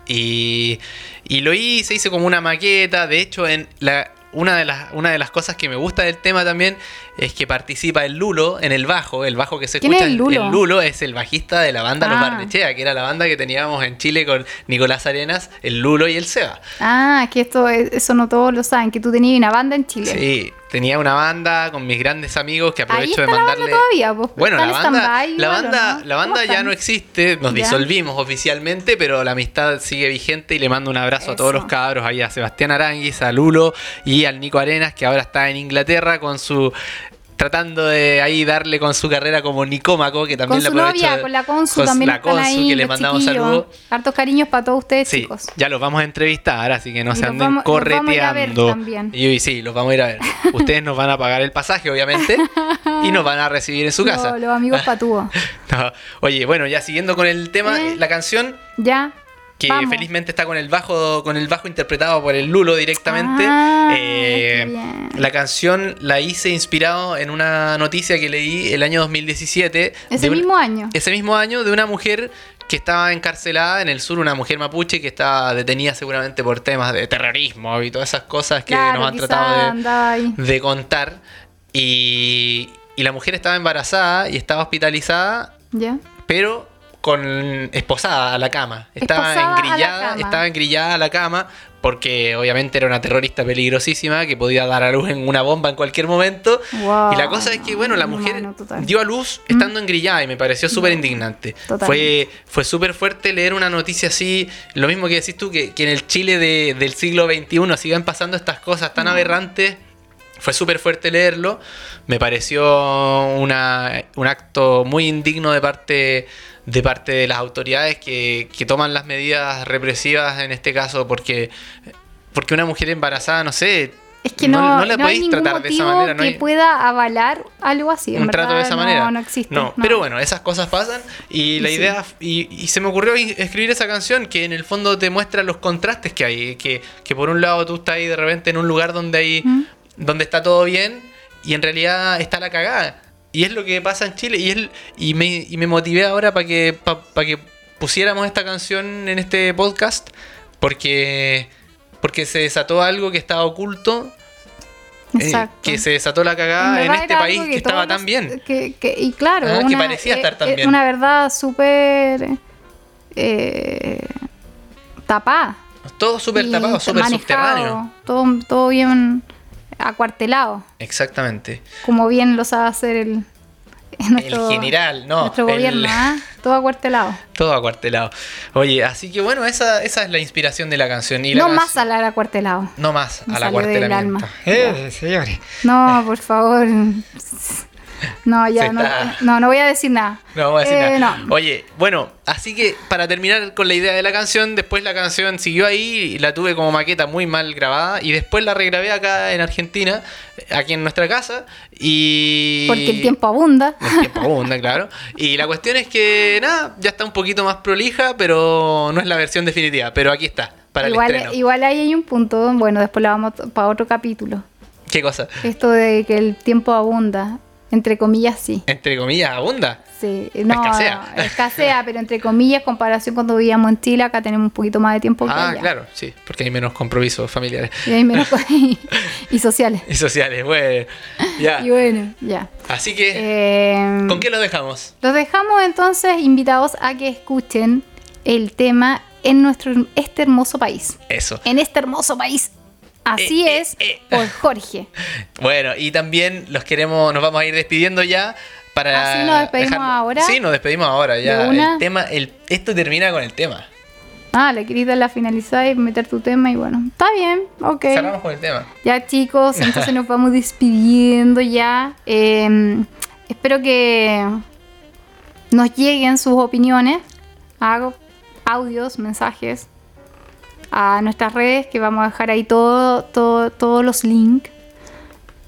Y, y lo hice, hice como una maqueta, de hecho en la una de, las, una de las cosas que me gusta del tema también es que participa el Lulo en el bajo, el bajo que se ¿Quién escucha. es el Lulo? Lulo es el bajista de la banda Los Ah. Barnechea, que era la banda que teníamos en Chile con Nicolás Arenas, el Lulo y el Seba. Ah, que esto, eso no todos lo saben, que tú tenías una banda en Chile. Sí, tenía una banda con mis grandes amigos que Ahí aprovecho está de la banda mandarle. todavía, pues, bueno, la banda, la igual, ¿o banda, no? la ¿Cómo banda ya no existe, nos Ya. disolvimos oficialmente, pero la amistad sigue vigente y le mando un abrazo a todos los cabros ahí a Sebastián Aranguis, a Lulo y al Nico Arenas que ahora está en Inglaterra con su tratando de ahí darle con su carrera como nicómaco que también Con su aprovecho novia, de- con la Consu con también la están Consu, ahí, que le mandamos saludos. Hartos cariños para todos ustedes, Sí, chicos. ya los vamos a entrevistar, así que no Y se anden vamos- los vamos a ir a correteando. ver también. Y, y sí, los vamos a ir a ver. Ustedes nos van a pagar el pasaje, obviamente, y nos van a recibir en su casa. Los, los amigos patúos. No. Oye, bueno, ya siguiendo con el tema, Eh. la canción Ya. Que vamos. felizmente está con el bajo, con el bajo interpretado por el Lulo directamente. Ah, Eh, la canción la hice inspirado en una noticia que leí el año 2017. Ese un- mismo año. ese mismo año de una mujer que estaba encarcelada en el sur, una mujer mapuche que estaba detenida seguramente por temas de terrorismo y todas esas cosas que Claro, nos han tratado de, de contar. Y, y la mujer estaba embarazada y estaba hospitalizada, Ya. pero con esposada a la cama. Estaba Esposada engrillada, cama. estaba engrillada a la cama porque obviamente era una terrorista peligrosísima que podía dar a luz en una bomba en cualquier momento. Wow, y la cosa es que, bueno, la mujer no, dio a luz estando engrillada y me pareció súper indignante. totalmente. Fue, fue súper fuerte leer una noticia así, lo mismo que decís tú, que, que en el Chile de- del siglo XXI sigan pasando estas cosas tan aberrantes. Fue súper fuerte leerlo. Me pareció una- un acto muy indigno de parte, de parte de las autoridades que, que toman las medidas represivas en este caso porque, porque una mujer embarazada, no sé, Es que no, no la no hay podéis tratar de esa manera. No que hay, pueda avalar algo así. en un trato de esa no, manera. No existe. No, pero bueno, esas cosas pasan y la sí. idea y, y se me ocurrió escribir esa canción que en el fondo te muestra los contrastes que hay, que, que por un lado tú estás ahí de repente en un lugar donde hay Mm. donde está todo bien y en realidad está la cagada. Y es lo que pasa en Chile y es y me, y me motivé ahora para que pa- pa que pusiéramos esta canción en este podcast porque porque se desató algo que estaba oculto. eh, que se desató la cagada en, este país que, estaba tan bien. que- que- y claro, Ah, que una, parecía estar tan eh, bien. Una verdad súper eh, tapada. Todo súper tapado, súper subterráneo. Todo, todo bien acuartelado, Exactamente. como bien lo sabe hacer el, nuestro, el general, no. nuestro el- gobierno. ¿ah? todo acuartelado. Todo acuartelado. Oye, así que bueno, esa, esa es la inspiración de la canción. Y la No canción- más al acuartelado. No más al acuartelamiento. Eh, señores. No, por favor. No, ya no, está- no, no voy a decir nada. No voy a decir Eh, nada. no. Oye, bueno, así que para terminar con la idea de la canción, después la canción siguió ahí, y la tuve como maqueta muy mal grabada y después la regrabé acá en Argentina, aquí en nuestra casa y Porque el tiempo abunda. el tiempo abunda, claro. Y la cuestión es que nada, ya está un poquito más prolija, pero no es la versión definitiva, pero aquí está para el Igual, estreno. igual ahí hay un punto, bueno, después la vamos para otro capítulo. ¿Qué cosa? Esto de que el tiempo abunda, entre comillas, sí. Entre comillas, abunda. Sí, no, Escasea. no, escasea, pero entre comillas, comparación cuando vivíamos en Chile, acá tenemos un poquito más de tiempo que Ah, allá. claro, sí, porque hay menos compromisos familiares Y hay menos y, y sociales. y sociales. Bueno, ya. Y bueno, ya. Así que, Eh, ¿con qué los dejamos? Los dejamos entonces invitados a que escuchen el tema en nuestro este hermoso país. Eso. En este hermoso país. Así Eh, eh, es, eh. por Jorge. Bueno, y también los queremos, nos vamos a ir despidiendo ya para. ¿Ah, sí? ¿Nos despedimos ahora? Sí, nos despedimos ahora ya. El tema, el, esto termina con el tema. Ah, le querías dar la finalizada y meter tu tema y bueno, está bien, ok. Cerramos con el tema. Ya chicos, entonces nos vamos despidiendo ya. Eh, espero que nos lleguen sus opiniones, hago audios, mensajes a nuestras redes que vamos a dejar ahí todo, todo, todos los links.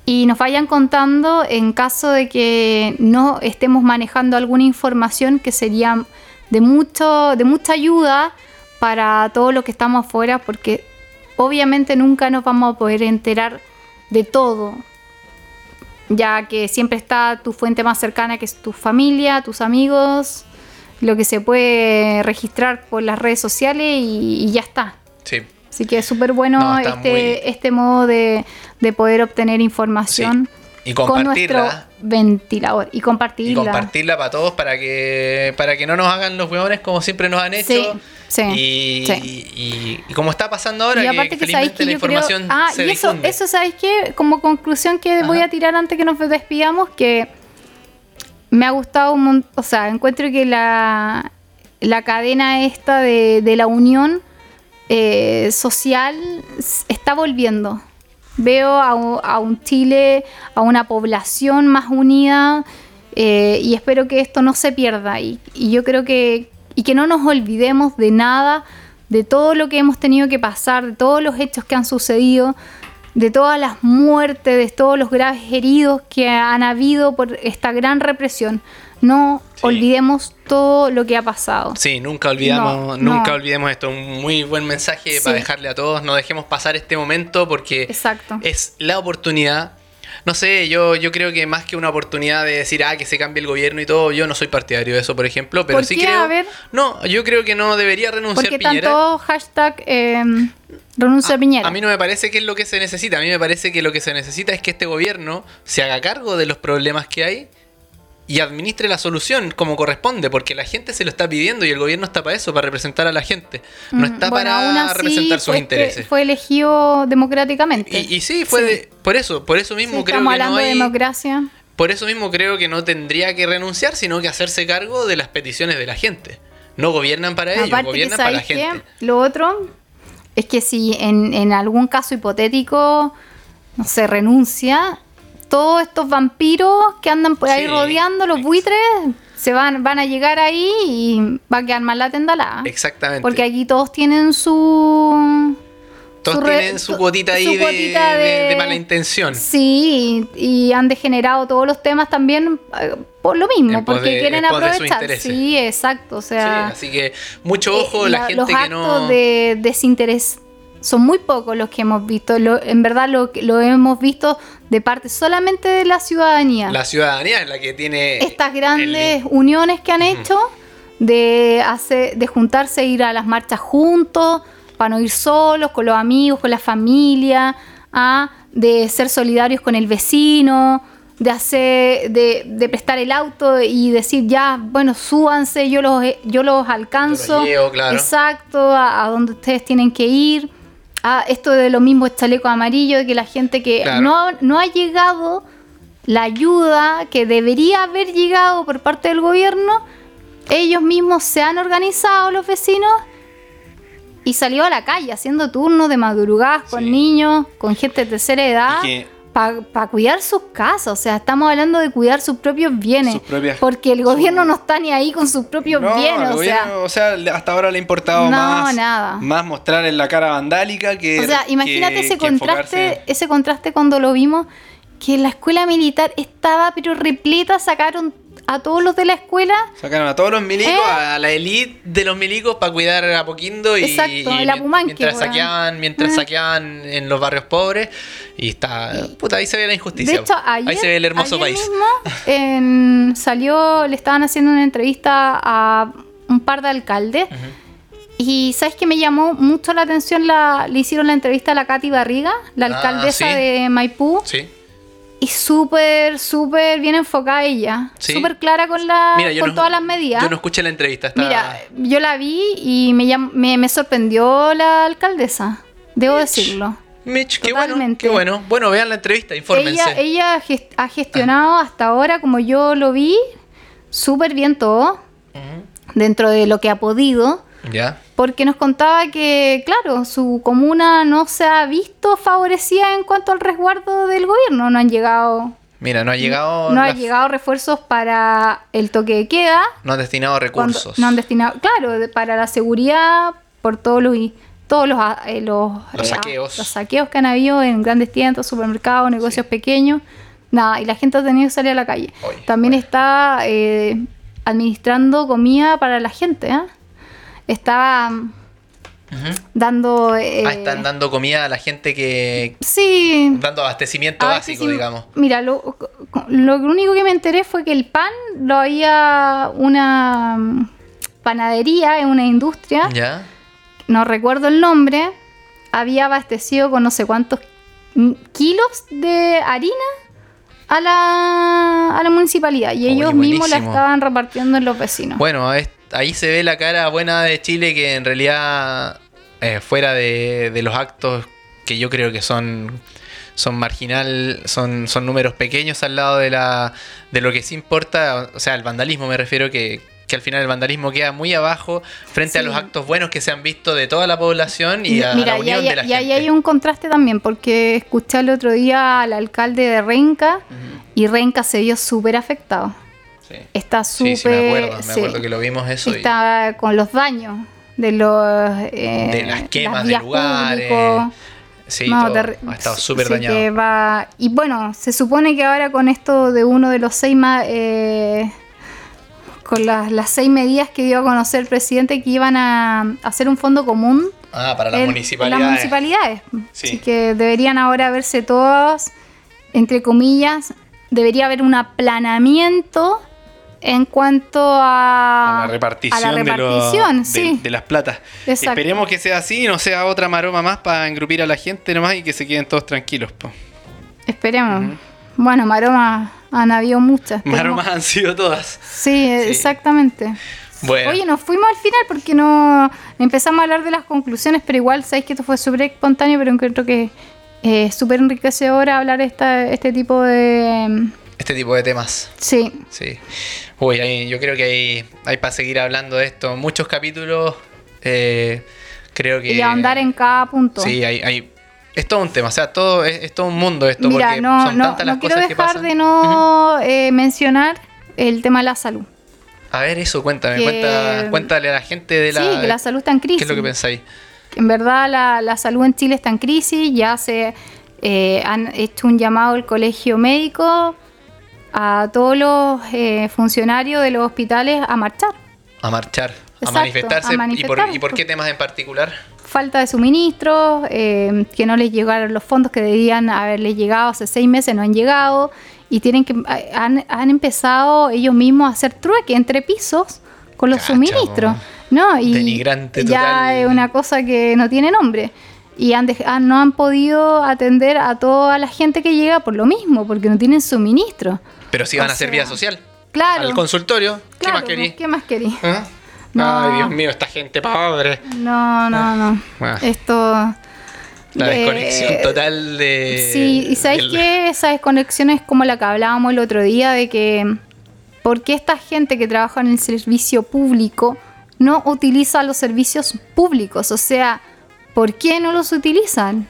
Y nos vayan contando en caso de que no estemos manejando alguna información que sería de, mucho, de mucha ayuda para todos los que estamos afuera, porque obviamente nunca nos vamos a poder enterar de todo, ya que siempre está tu fuente más cercana, que es tu familia, tus amigos, lo que se puede registrar por las redes sociales y, y ya está. Sí. Así que es súper bueno No, este, muy- este modo de, de poder obtener información Sí. Y con compartirla. nuestro ventilador y Y compartirla. compartirla para todos para que para que no nos hagan los hueones como siempre nos han hecho. Sí, sí, y, sí. y- y como está pasando ahora, y aparte que sabéis que la yo creo. información Ah, se y eso, difunde. eso sabéis que, como conclusión que voy a tirar antes que nos despidamos, que me ha gustado un montón. O sea, encuentro que la, la cadena esta de, de la unión eh, social está volviendo. Veo a, un- a un Chile, a una población más unida eh, y espero que esto no se pierda. Y, y yo creo que, y que no nos olvidemos de nada, de todo lo que hemos tenido que pasar, de todos los hechos que han sucedido, de todas las muertes, de todos los graves heridos que han habido por esta gran represión. No Sí. olvidemos todo lo que ha pasado. Sí, nunca olvidamos, No, nunca no. olvidemos esto. Un muy buen mensaje Sí. para dejarle a todos. No dejemos pasar este momento porque Exacto. es la oportunidad. No sé, yo, yo creo que más que una oportunidad de decir, ah, que se cambie el gobierno y todo, yo no soy partidario de eso, por ejemplo, pero ¿Por sí qué? creo... A ver. No, yo creo que no debería renunciar Porque Piñera. tanto hashtag eh, renuncia Piñera. A mí no me parece que es lo que se necesita. A mí me parece que lo que se necesita es que este gobierno se haga cargo de los problemas que hay y administre la solución como corresponde, porque la gente se lo está pidiendo y el gobierno está para eso, para representar a la gente. No Mm, está bueno, para aún así, representar sus intereses. Fue elegido democráticamente. Y, y sí, fue Sí. de- por eso, por eso mismo Sí, creo estamos que no hablando de hay, democracia. por eso mismo creo que no tendría que renunciar, sino que hacerse cargo de las peticiones de la gente. No gobiernan para ellos, gobiernan para la gente. lo otro es que si en, en algún caso hipotético no se renuncia, todos estos vampiros que andan por ahí Sí. rodeando, los buitres, se van, van a llegar ahí y va a quedar mal la tendalada. Exactamente. Porque aquí todos tienen su... Todos su tienen su cuotita ahí su de, cuotita de- de- de mala intención. Sí, y han degenerado todos los temas también eh, por lo mismo, porque quieren aprovechar. Sí, exacto. O sea, Sí, así que mucho ojo, eh, la, la- gente los que actos no. de desinterés son muy pocos los que hemos visto. Lo- en verdad lo, lo hemos visto de parte solamente de la ciudadanía. La ciudadanía es la que tiene. Estas el- grandes uniones que han hecho de, hacer, de juntarse e ir a las marchas juntos, para no ir solos, con los amigos, con la familia, ¿ah? de ser solidarios con el vecino, de hacer, de, de prestar el auto y decir ya, bueno, súbanse, yo los, yo los alcanzo. Yo los llevo, claro. Exacto, a, a donde ustedes tienen que ir. Ah, esto de lo mismo chaleco amarillo, de que la gente que Claro. no, no ha llegado la ayuda que debería haber llegado por parte del gobierno, ellos mismos se han organizado, los vecinos, y salió a la calle haciendo turnos de madrugadas con Sí. niños, con gente de tercera edad, que- para cuidar sus casas. O sea, estamos hablando de cuidar sus propios bienes. Sus propias- porque el gobierno no está ni ahí con sus propios No, bienes. O sea, o sea, hasta ahora le ha importado No, más, nada. más mostrar en la cara vandálica que. O sea, imagínate que- ese que contraste, enfocarse- ese contraste cuando lo vimos, que la escuela militar estaba pero repleta, sacaron a todos los de la escuela. Sacaron a todos los milicos. ¿Eh? a la elite de los milicos para cuidar a Poquindo y, Exacto, y el Apumanque, mientras saqueaban, mientras Eh. saqueaban en los barrios pobres y está puta ahí se ve la injusticia. De hecho, ayer, ahí se ve el hermoso ayer país. mismo en- salió, le estaban haciendo una entrevista a un par de alcaldes. Y sabes que me llamó mucho la atención, la, le hicieron la entrevista a la Katy Barriga, la Ah, alcaldesa sí. de Maipú. Sí. Y súper, súper bien enfocada ella. Sí. Súper clara con, la, Mira, con no- todas las medidas. Yo no escuché la entrevista, está Mira, yo la vi y me, llam- me, me sorprendió la alcaldesa. Debo decirlo. Mitch, qué bueno, qué bueno. Bueno, vean la entrevista, infórmense. Ella, ha gestionado hasta ahora, como yo lo vi, súper bien todo. Dentro de lo que ha podido. Ya. Porque nos contaba que, claro, su comuna no se ha visto favorecida en cuanto al resguardo del gobierno. No han llegado. Mira, no ha llegado No han llegado refuerzos para el toque de queda. no han destinado cuando- recursos. no han destinado, claro, para la seguridad, por todos los todos los, ah, eh, los, Los eh, saqueos. los saqueos que han habido en grandes tiendas, supermercados, negocios pequeños. Nada, y la gente ha tenido que salir a la calle. También está eh, administrando comida para la gente. ¿Eh? Estaba dando. eh, Ah, están dando comida a la gente que. Sí, dando abastecimiento básico, digamos. Mira, lo, lo único que me enteré fue que el pan lo había una panadería en una industria, Ya. no recuerdo el nombre, había abastecido con no sé cuántos kilos de harina a la, a la municipalidad y Oye, ellos mismos la estaban repartiendo en los vecinos. Bueno, es- ahí se ve la cara buena de Chile que en realidad, eh, fuera de, de los actos que yo creo que son, son marginal, son, son números pequeños al lado de, la, de lo que sí importa, o sea, el vandalismo me refiero que, que al final el vandalismo queda muy abajo frente a los actos buenos que se han visto de toda la población y a Mira, la y unión ahí, de la y ahí gente. hay un contraste también, porque escuché el otro día al alcalde de Renca y Renca se vio súper afectado. Sí. Está súper. Sí, sí, me acuerdo, me sí. acuerdo que lo vimos eso. y- Está con los daños de los. eh, De las quemas de lugares. públicos. sí, No, todo, ter- ha estado súper dañado. que va- Y bueno, se supone que ahora con esto de uno de los seis más. eh, con las, las seis medidas que dio a conocer el presidente que iban a hacer un fondo común Ah, para las en municipalidades. las municipalidades. Sí. Así que deberían ahora verse todas, entre comillas, debería haber un aplanamiento en cuanto a, a la repartición, a la de, lo- de- sí. de las platas. Exacto. Esperemos que sea así y no sea otra maroma más para engrupir a la gente nomás y que se queden todos tranquilos. po. Esperemos. Bueno, maromas han habido muchas. Maromas han sido todas. Sí, exactamente. Bueno, Oye, nos fuimos al final porque no empezamos a hablar de las conclusiones, pero igual sabéis que esto fue súper espontáneo, pero encuentro que eh, es súper enriquecedor hablar esta, este tipo de... este tipo de temas. Sí, Sí. Uy, ahí- yo creo que hay, hay para seguir hablando de esto. Muchos capítulos. eh, creo que. y ahondar en cada punto. Sí, hay, hay- es todo un tema. O sea, todo es, es todo un mundo esto. Mira, porque no, son no, tantas las no quiero cosas que dejar pasan. de no eh, mencionar el tema de la salud. A ver, eso, cuéntame. Que- Cuenta, cuéntale a la gente de la. sí, que la salud está en crisis. ¿Qué es lo que pensáis? En verdad la, la salud en Chile está en crisis, ya se eh, han hecho un llamado al colegio médico a todos los eh, funcionarios de los hospitales a marchar. A marchar, Exacto, a manifestarse. a ¿Y, por, manifestar. ¿Y por qué temas en particular? Falta de suministros, eh, que no les llegaron los fondos que debían haberles llegado hace seis meses, no han llegado y tienen que han, han empezado ellos mismos a hacer trueque entre pisos con los Cacha, suministros. ¿no? Y Denigrante ya total. es una cosa que no tiene nombre. Y han han- no han podido atender a toda la gente que llega por lo mismo, porque no tienen suministro. Pero si van a hacer sea, vía social. Claro. Al consultorio. ¿Qué Claro, más querís? ¿Qué más querí? ¿Ah? No. Ay, Dios mío, esta gente pobre. No, no, no. Ah. Esto. La de- desconexión total de. Sí, y ¿sabes qué? Esa desconexión es como la que hablábamos el otro día, de que ¿por qué esta gente que trabaja en el servicio público no utiliza los servicios públicos? O sea, ¿por qué no los utilizan?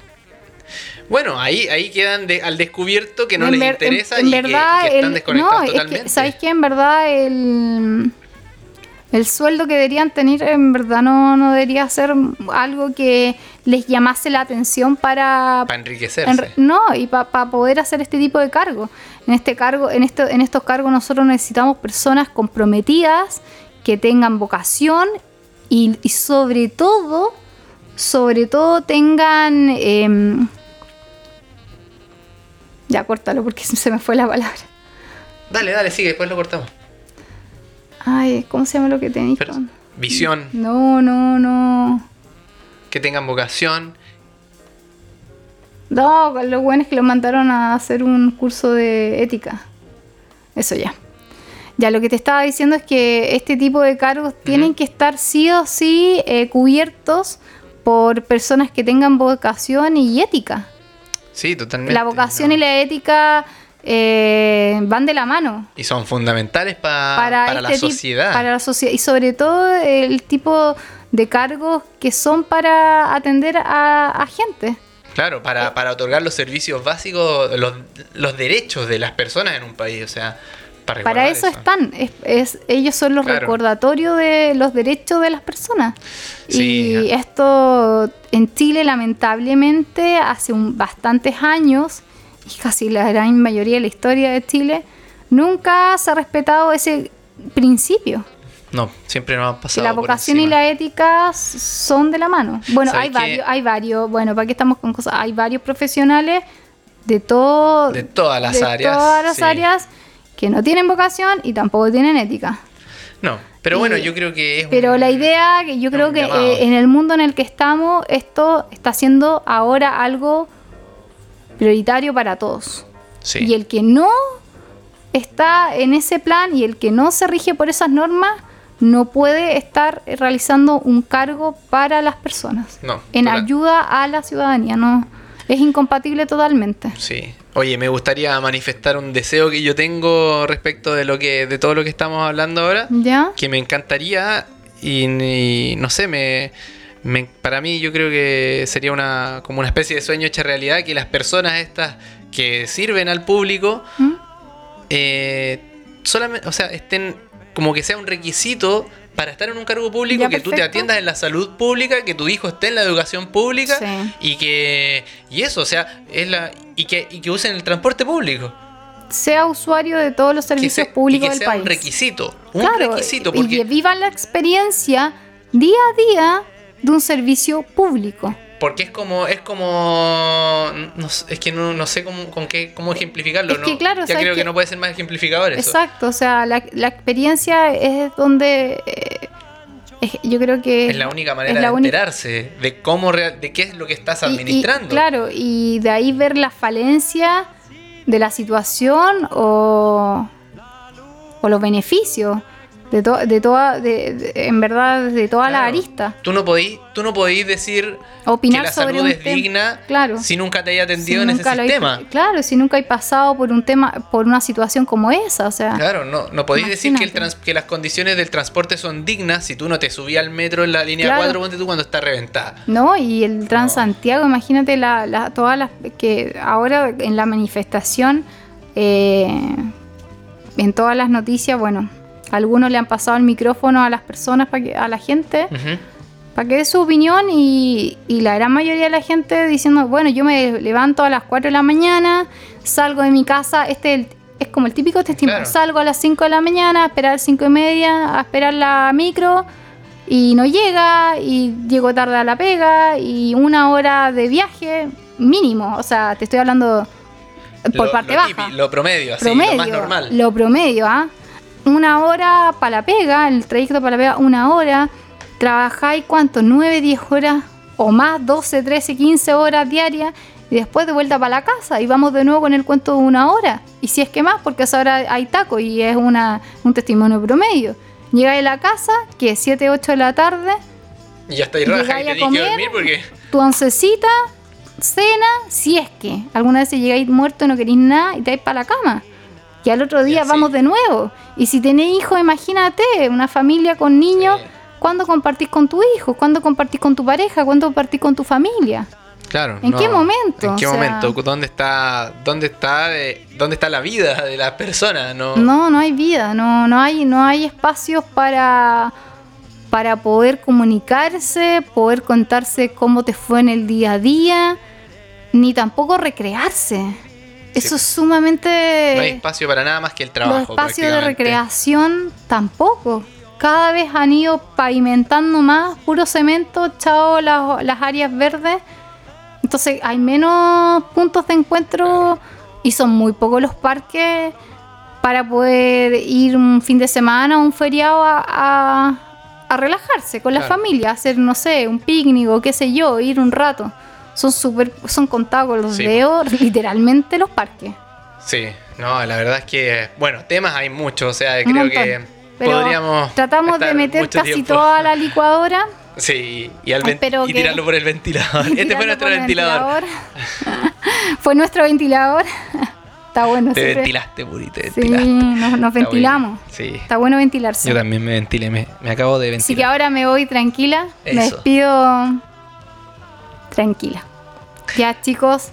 Bueno, ahí, ahí quedan de- al descubierto que no En les ver- interesa en- y que- verdad, que, están el- desconectados no, es que, totalmente. ¿Sabes qué? En verdad, el, el sueldo que deberían tener, en verdad, no, no debería ser algo que les llamase la atención para. Para enriquecerse. en no, y para poder hacer este tipo de cargo. En este cargo, en esto, en estos cargos nosotros necesitamos personas comprometidas, que tengan vocación y, y sobre todo, sobre todo tengan em, ya, córtalo porque se me fue la palabra. Dale, dale, sigue, después lo cortamos. Ay, ¿cómo se llama lo que tenéis? Con- Visión, No, no, no. que tengan vocación. No, lo bueno es que lo mandaron a hacer un curso de ética. Eso ya. Ya, lo que te estaba diciendo es que este tipo de cargos tienen que estar sí o sí eh, cubiertos por personas que tengan vocación y ética. Sí, totalmente. La vocación ¿no? y la ética eh, van de la mano. Y son fundamentales pa- para, para, la este sociedad. para la sociedad y sobre todo el tipo de cargos que son para atender a, a gente. Claro, para, para otorgar los servicios básicos, los, los derechos de las personas en un país. O sea, para, eso, están. Es, es- ellos son los Claro. recordatorios de los derechos de las personas. Sí, y esto en Chile, lamentablemente, hace un, bastantes años, y casi la gran mayoría de la historia de Chile, nunca se ha respetado ese principio. No, siempre nos han Que pasado. la por vocación y la ética son de la mano. Bueno, ¿Sabes hay qué? varios, hay varios, bueno, para qué estamos con cosas, hay varios profesionales de todo De todas las de áreas. todas las sí. áreas que no tienen vocación y tampoco tienen ética. No, pero bueno, Y- yo creo que es. Pero un- la idea, que yo creo que eh, en el mundo en el que estamos, esto está siendo ahora algo prioritario para todos. Sí. Y el que no está en ese plan y el que no se rige por esas normas, no puede estar realizando un cargo para las personas. No, En ayuda a la ciudadanía, no. Es incompatible totalmente. Sí. Oye, me gustaría manifestar un deseo que yo tengo respecto de lo que, de todo lo que estamos hablando ahora. ¿Ya? Que me encantaría y, y no sé, me, me- para mí yo creo que sería una como una especie de sueño hecha realidad que las personas estas que sirven al público ¿Mm? eh, solamente, o sea, estén como que sea un requisito para estar en un cargo público Ya, que tú te perfecto. atiendas en la salud pública, que tu hijo esté en la educación pública Sí. y que y eso, o sea, es la y que y que usen el transporte público. Sea usuario de todos los Que servicios se- públicos y que del sea país. un requisito, un Claro, requisito y que porque vivan la experiencia día a día de un servicio público. Porque es como es como no es que no, no sé cómo con qué cómo ejemplificarlo, Es ¿no? que claro, ya ¿sabes creo que, no puede ser más ejemplificador eso. Exacto, o sea, la, la experiencia es donde eh, es- yo creo que Es la única manera la de enterarse de cómo real- de qué es lo que estás y- y, administrando. claro, y de ahí ver la falencia de la situación o, o los beneficios de, to- de toda, de, de- en verdad, de toda la arista. Tú no podís, tú no podís decir Opinar que la sobre salud es digna Claro. si nunca te haya Si atendido en ese hay- sistema. claro, si nunca hay pasado por un tema, por una situación como esa, o sea, Claro, no, no podéis decir que, el Imagínate. trans- que las condiciones del transporte son dignas si tú no te subías al metro en la línea Claro. 4, ponte tú cuando está reventada. ¿no? Y el Transantiago, imagínate la, la- todas las que ahora en la manifestación, eh, en todas las noticias, bueno, algunos le han pasado el micrófono a las personas, para que, a la gente, para que dé su opinión y, y la gran mayoría de la gente diciendo, bueno, yo me levanto a las 4 de la mañana, salgo de mi casa, este es, el- es como el típico testimonio, Claro. salgo a las 5 de la mañana, a esperar 5 y media, a esperar la micro y no llega y llego tarde a la pega y una hora de viaje mínimo, o sea, te estoy hablando por Lo- parte lo baja lo promedio, así, promedio, lo más normal. lo promedio, ¿ah? Una hora para la pega, el trayecto para la pega, una hora. Trabajáis cuánto, 9, 10 horas o más, 12, 13, 15 horas diarias. Y después de vuelta para la casa y vamos de nuevo con el cuento de una hora. Y si es que más, porque a esa hora hay taco y es una, un testimonio promedio. Llegáis a la casa, que es 7, 8 de la tarde, Y ya estáis raja y tenéis que dormir porque. tu oncecita, cena, si es que alguna vez llegáis muerto y no queréis nada y te vais para la cama. Que al otro día vamos de nuevo. Y si tenés hijos, imagínate, una familia con niños, ¿cuándo compartís con tu hijo? ¿Cuándo compartís con tu pareja? ¿Cuándo compartís con tu familia? Claro. ¿En qué momento? ¿En qué O sea- momento? ¿Dónde está, dónde está, eh, dónde está la vida de las personas? No. No, no hay vida, no, no hay, no hay espacios para, para poder comunicarse, poder contarse cómo te fue en el día a día, ni tampoco recrearse. Eso es sumamente No hay espacio para nada más que el trabajo. los espacios de recreación tampoco. Cada vez han ido pavimentando más, puro cemento, chao las, las áreas verdes. Entonces hay menos puntos de encuentro y son muy pocos los parques para poder ir un fin de semana o un feriado a, a- a relajarse con la Claro. familia, hacer, no sé, un picnic o qué sé yo, ir un rato. Son súper, son contados con los Sí. dedos, literalmente los parques. Sí, no, la verdad es que, bueno, temas hay muchos, o sea, Un creo montón. que Pero podríamos. tratamos de meter casi tiempo. toda la licuadora. Sí, y, al y tirarlo por el ventilador. este fue nuestro ventilador. Fue nuestro ventilador. Está bueno. Te siempre- ventilaste, Puri, te Sí, ventilaste. nos, nos ventilamos. bueno. Sí. Está bueno ventilarse. Yo también me ventilé, me, me acabo de Así que ventilar. ahora me voy tranquila. Me Eso. despido tranquila. Ya chicos,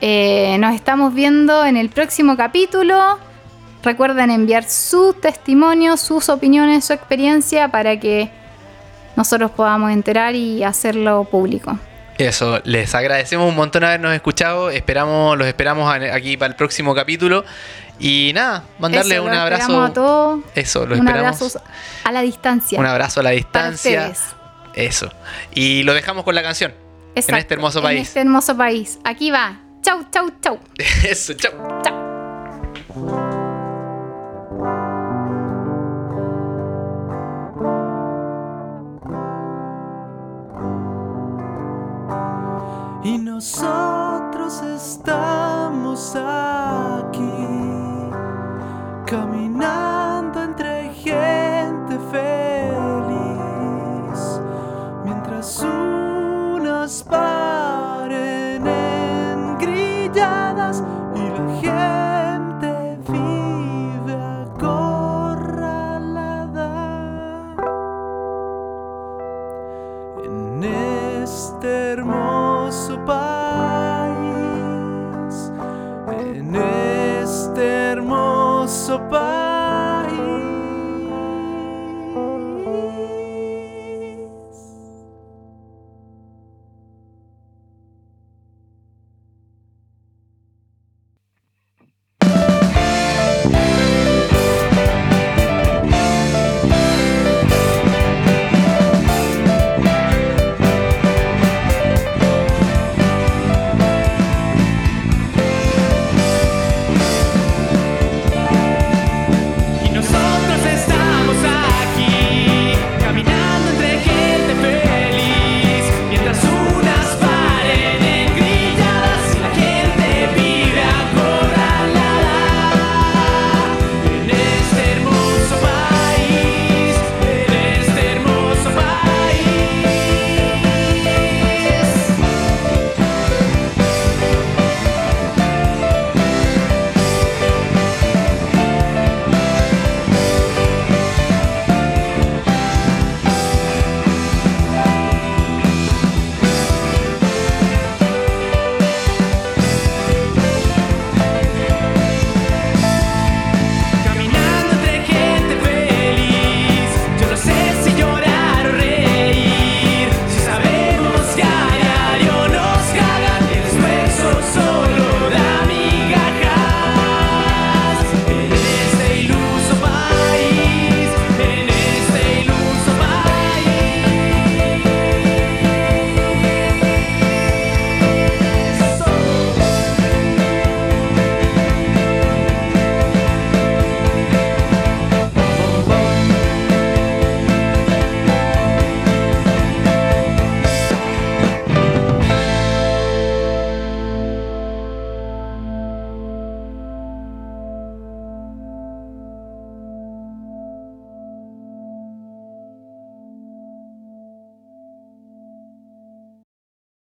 eh, nos estamos viendo en el próximo capítulo. Recuerden enviar su testimonio, sus opiniones, su experiencia para que nosotros podamos enterar y hacerlo público. Eso, les agradecemos un montón habernos escuchado. Esperamos, los esperamos aquí para el próximo capítulo. Y nada, mandarle Eso, un los abrazo. a todos. Eso, lo un esperamos. abrazo a la distancia. Un abrazo a la para distancia. ustedes. Eso. Y lo dejamos con la canción. Exacto, En este hermoso En país. este hermoso país. Aquí va. Chau, chau, chau. Eso, chao. y nosotros estamos aquí caminando unas paren engrilladas y la gente